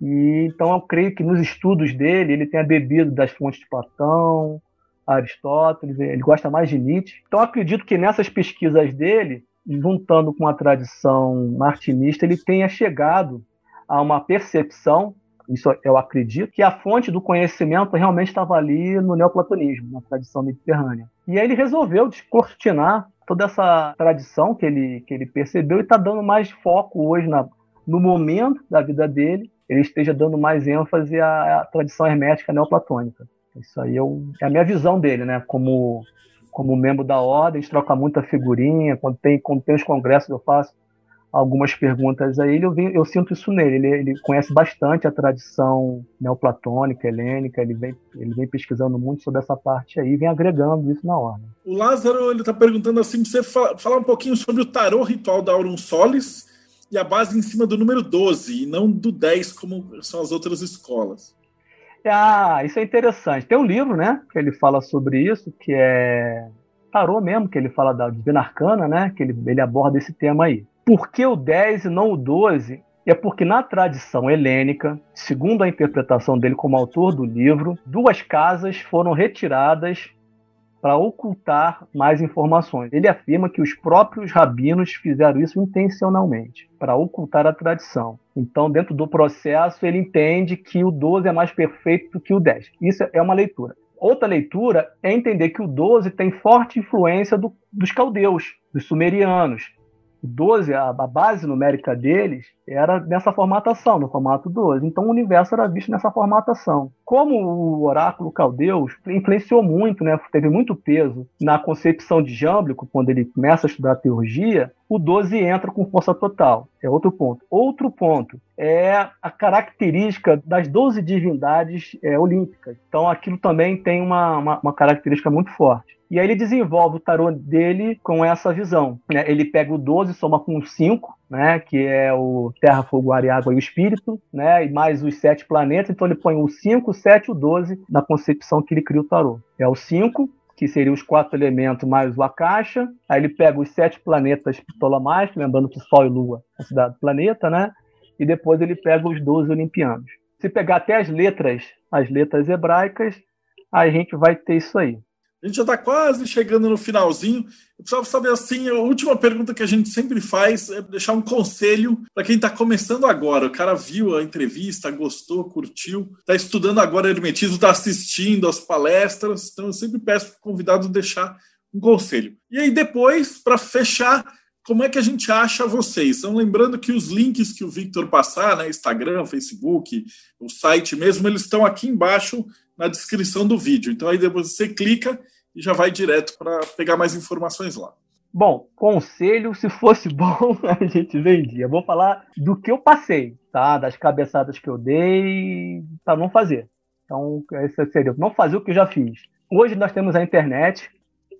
E então eu creio que nos estudos dele ele tenha bebido das fontes de Platão, Aristóteles, ele gosta mais de Nietzsche. Então acredito que nessas pesquisas dele, juntando com a tradição martinista, ele tenha chegado a uma percepção isso eu acredito, que a fonte do conhecimento realmente estava ali no neoplatonismo, na tradição mediterrânea. E aí ele resolveu descortinar toda essa tradição que ele, que ele percebeu e está dando mais foco hoje na, no momento da vida dele, ele esteja dando mais ênfase à, à tradição hermética neoplatônica. Isso aí é, é a minha visão dele, né? Como, como membro da ordem, a gente troca muita figurinha, quando tem, quando tem os congressos eu faço algumas perguntas a ele, eu, vi, eu sinto isso nele. Ele, ele, conhece bastante a tradição neoplatônica, helênica, ele vem, ele vem pesquisando muito sobre essa parte aí vem agregando isso na ordem. O Lázaro ele está perguntando assim, você falar um pouquinho sobre o tarô ritual da Aurum Solis e a base em cima do número 12 e não do 10 como são as outras escolas. Ah, isso é interessante. Tem um livro, né, que ele fala sobre isso, que é tarô mesmo, que ele fala da Divina Arcana, né, que ele, ele aborda esse tema aí. Por que o 10 e não o 12? É porque na tradição helênica, segundo a interpretação dele como autor do livro, duas casas foram retiradas para ocultar mais informações. Ele afirma que os próprios rabinos fizeram isso intencionalmente, para ocultar a tradição. Então, dentro do processo, ele entende que o 12 é mais perfeito do que o 10. Isso é uma leitura. Outra leitura é entender que o 12 tem forte influência do, dos caldeus, dos sumerianos, 12, a, a, base numérica deles era nessa formatação, no formato 12. Então o universo era visto nessa formatação. Como o oráculo Caldeus influenciou muito, né, teve muito peso na concepção de Jâmblico, quando ele começa a estudar teurgia, o 12 entra com força total. É outro ponto. Outro ponto é a característica das 12 divindades é, olímpicas. Então aquilo também tem uma, uma, uma característica muito forte. E aí ele desenvolve o tarô dele com essa visão. Né? Ele pega o 12, soma com o 5, né? que é o terra, fogo, ar e água e o espírito, né? e mais os sete planetas. Então ele põe o 5, o 7 e o 12 na concepção que ele cria o tarô. É o 5, que seriam os quatro elementos mais o Akasha. Aí ele pega os sete planetas ptolomais, lembrando que Sol e Lua é cidade do planeta, né? E depois ele pega os 12 olimpianos. Se pegar até as letras, as letras hebraicas, a gente vai ter isso aí. A gente já está quase chegando no finalzinho. Eu precisava saber assim, a última pergunta que a gente sempre faz é deixar um conselho para quem está começando agora. O cara viu a entrevista, gostou, curtiu, está estudando agora hermetismo, está assistindo as palestras. Então eu sempre peço para o convidado deixar um conselho. E aí depois, para fechar, como é que a gente acha vocês? Então, lembrando que os links que o Victor passar, né, Instagram, Facebook, o site mesmo, eles estão aqui embaixo na descrição do vídeo. Então aí depois você clica e já vai direto para pegar mais informações lá. Bom, conselho, se fosse bom, a gente vendia. Vou falar do que eu passei, tá? Das cabeçadas que eu dei para não fazer. Então, esse seria não fazer o que eu já fiz. Hoje nós temos a internet,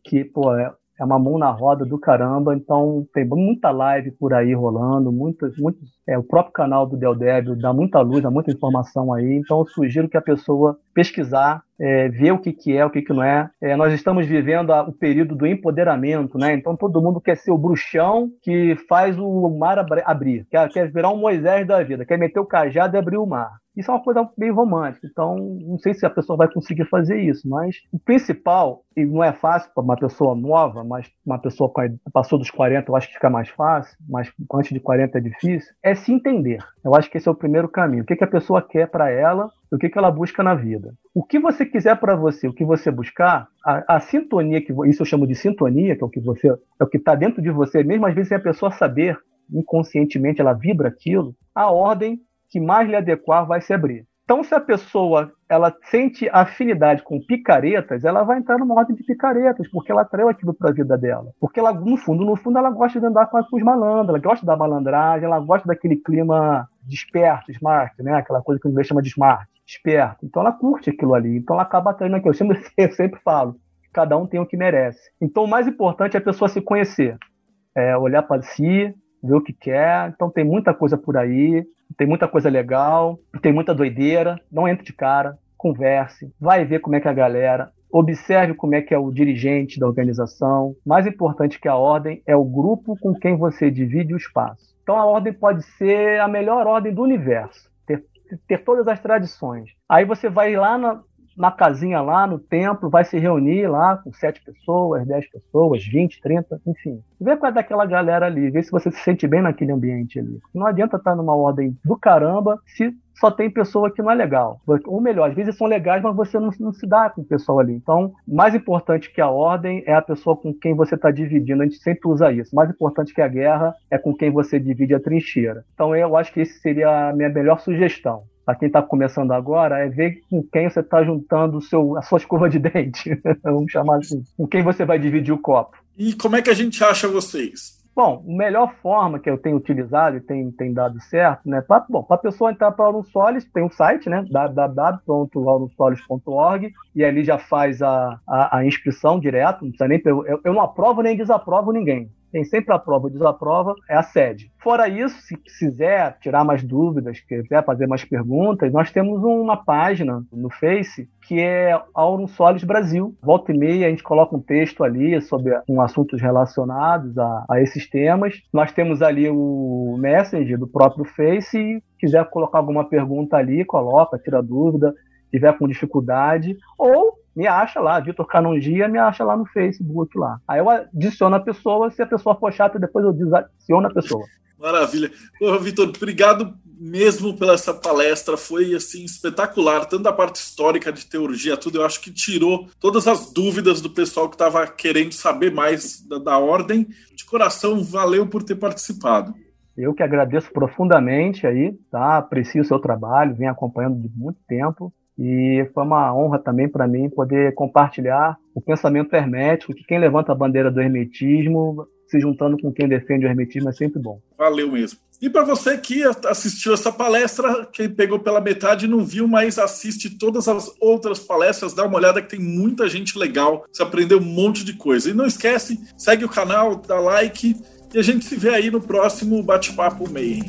que, pô, é, é uma mão na roda do caramba, então tem muita live por aí rolando, muitas, muitos, é, o próprio canal do Del Débio dá muita luz, dá muita informação aí, então eu sugiro que a pessoa pesquisar, é, ver o que, que é, o que, que não é. é nós estamos vivendo a, o período do empoderamento, né? Então todo mundo quer ser o bruxão que faz o mar abrir, quer, quer virar um Moisés da vida, quer meter o cajado e abrir o mar. Isso é uma coisa meio romântica, então não sei se a pessoa vai conseguir fazer isso, mas o principal, e não é fácil para uma pessoa nova, mas uma pessoa que passou dos 40 eu acho que fica mais fácil, mas antes de 40 é difícil, é se entender. Eu acho que esse é o primeiro caminho. O que, que a pessoa quer para ela o que, que ela busca na vida. O que você quiser para você, o que você buscar, a, a, sintonia, que isso eu chamo de sintonia, que é o que você é o que está dentro de você, mesmo às vezes é a pessoa saber, inconscientemente ela vibra aquilo, a ordem que mais lhe adequar vai se abrir. Então, se a pessoa ela sente afinidade com picaretas, ela vai entrar numa ordem de picaretas, porque ela atraiu aquilo para a vida dela. Porque ela, no fundo, no fundo, ela gosta de andar com, os malandros, ela gosta da malandragem, ela gosta daquele clima desperto, smart, né? Aquela coisa que o inglês chama de smart, esperto. Então ela curte aquilo ali, então ela acaba atraindo aquilo. Eu sempre, eu sempre falo, cada um tem o que merece. Então o mais importante é a pessoa se conhecer, é olhar para si, ver o que quer. Então tem muita coisa por aí, tem muita coisa legal, tem muita doideira. Não entre de cara, converse, vai ver como é que é a galera. observe como é que é o dirigente da organização. Mais importante que a ordem é o grupo com quem você divide o espaço. Então a ordem pode ser a melhor ordem do universo, ter, ter todas as tradições. Aí você vai lá na, na casinha lá no templo, vai se reunir lá com sete pessoas, dez pessoas, vinte, trinta, enfim. Vê qual é daquela galera ali, vê se você se sente bem naquele ambiente ali. Não adianta estar numa ordem do caramba se só tem pessoa que não é legal. Ou melhor, às vezes são legais, mas você não, não se dá com o pessoal ali. Então, mais importante que a ordem é a pessoa com quem você está dividindo. A gente sempre usa isso. Mais importante que a guerra é com quem você divide a trincheira. Então, eu acho que esse seria a minha melhor sugestão para quem está começando agora, é ver com quem você está juntando o seu, a sua escova de dente. Vamos chamar assim. Com quem você vai dividir o copo. E como é que a gente acha vocês? Bom, a melhor forma que eu tenho utilizado e tem, tem dado certo, né? Pra, bom, para a pessoa entrar para o Aurum Solis, tem um site, né? www.aurumsolis.org e ali já faz a, a, a inscrição direto, não precisa nem eu, eu não aprovo nem desaprovo ninguém tem sempre a prova ou desaprova, é a sede. Fora isso, se quiser tirar mais dúvidas, quiser fazer mais perguntas, nós temos uma página no Face que é Aurum Solis Brasil. Volta e meia a gente coloca um texto ali sobre um assuntos relacionados a, a esses temas. Nós temos ali o Messenger do próprio Face e quiser colocar alguma pergunta ali, coloca, tira dúvida, tiver com dificuldade, ou me acha lá, Vitor Canongia, me acha lá no Facebook lá. Aí eu adiciono a pessoa, se a pessoa for chata, depois eu adiciono a pessoa. Maravilha. Vitor, obrigado mesmo pela essa palestra. Foi assim espetacular, tanto a parte histórica de teologia, tudo. Eu acho que tirou todas as dúvidas do pessoal que estava querendo saber mais da, da ordem. De coração, valeu por ter participado. Eu que agradeço profundamente aí, tá? Aprecio o seu trabalho, venho acompanhando de muito tempo. E foi uma honra também para mim poder compartilhar o pensamento hermético, que quem levanta a bandeira do hermetismo, se juntando com quem defende o hermetismo, é sempre bom. Valeu mesmo. E para você que assistiu essa palestra, quem pegou pela metade e não viu, mas assiste todas as outras palestras, dá uma olhada que tem muita gente legal, você aprendeu um monte de coisa. E não esquece, segue o canal, dá like e a gente se vê aí no próximo Bate-Papo Meio.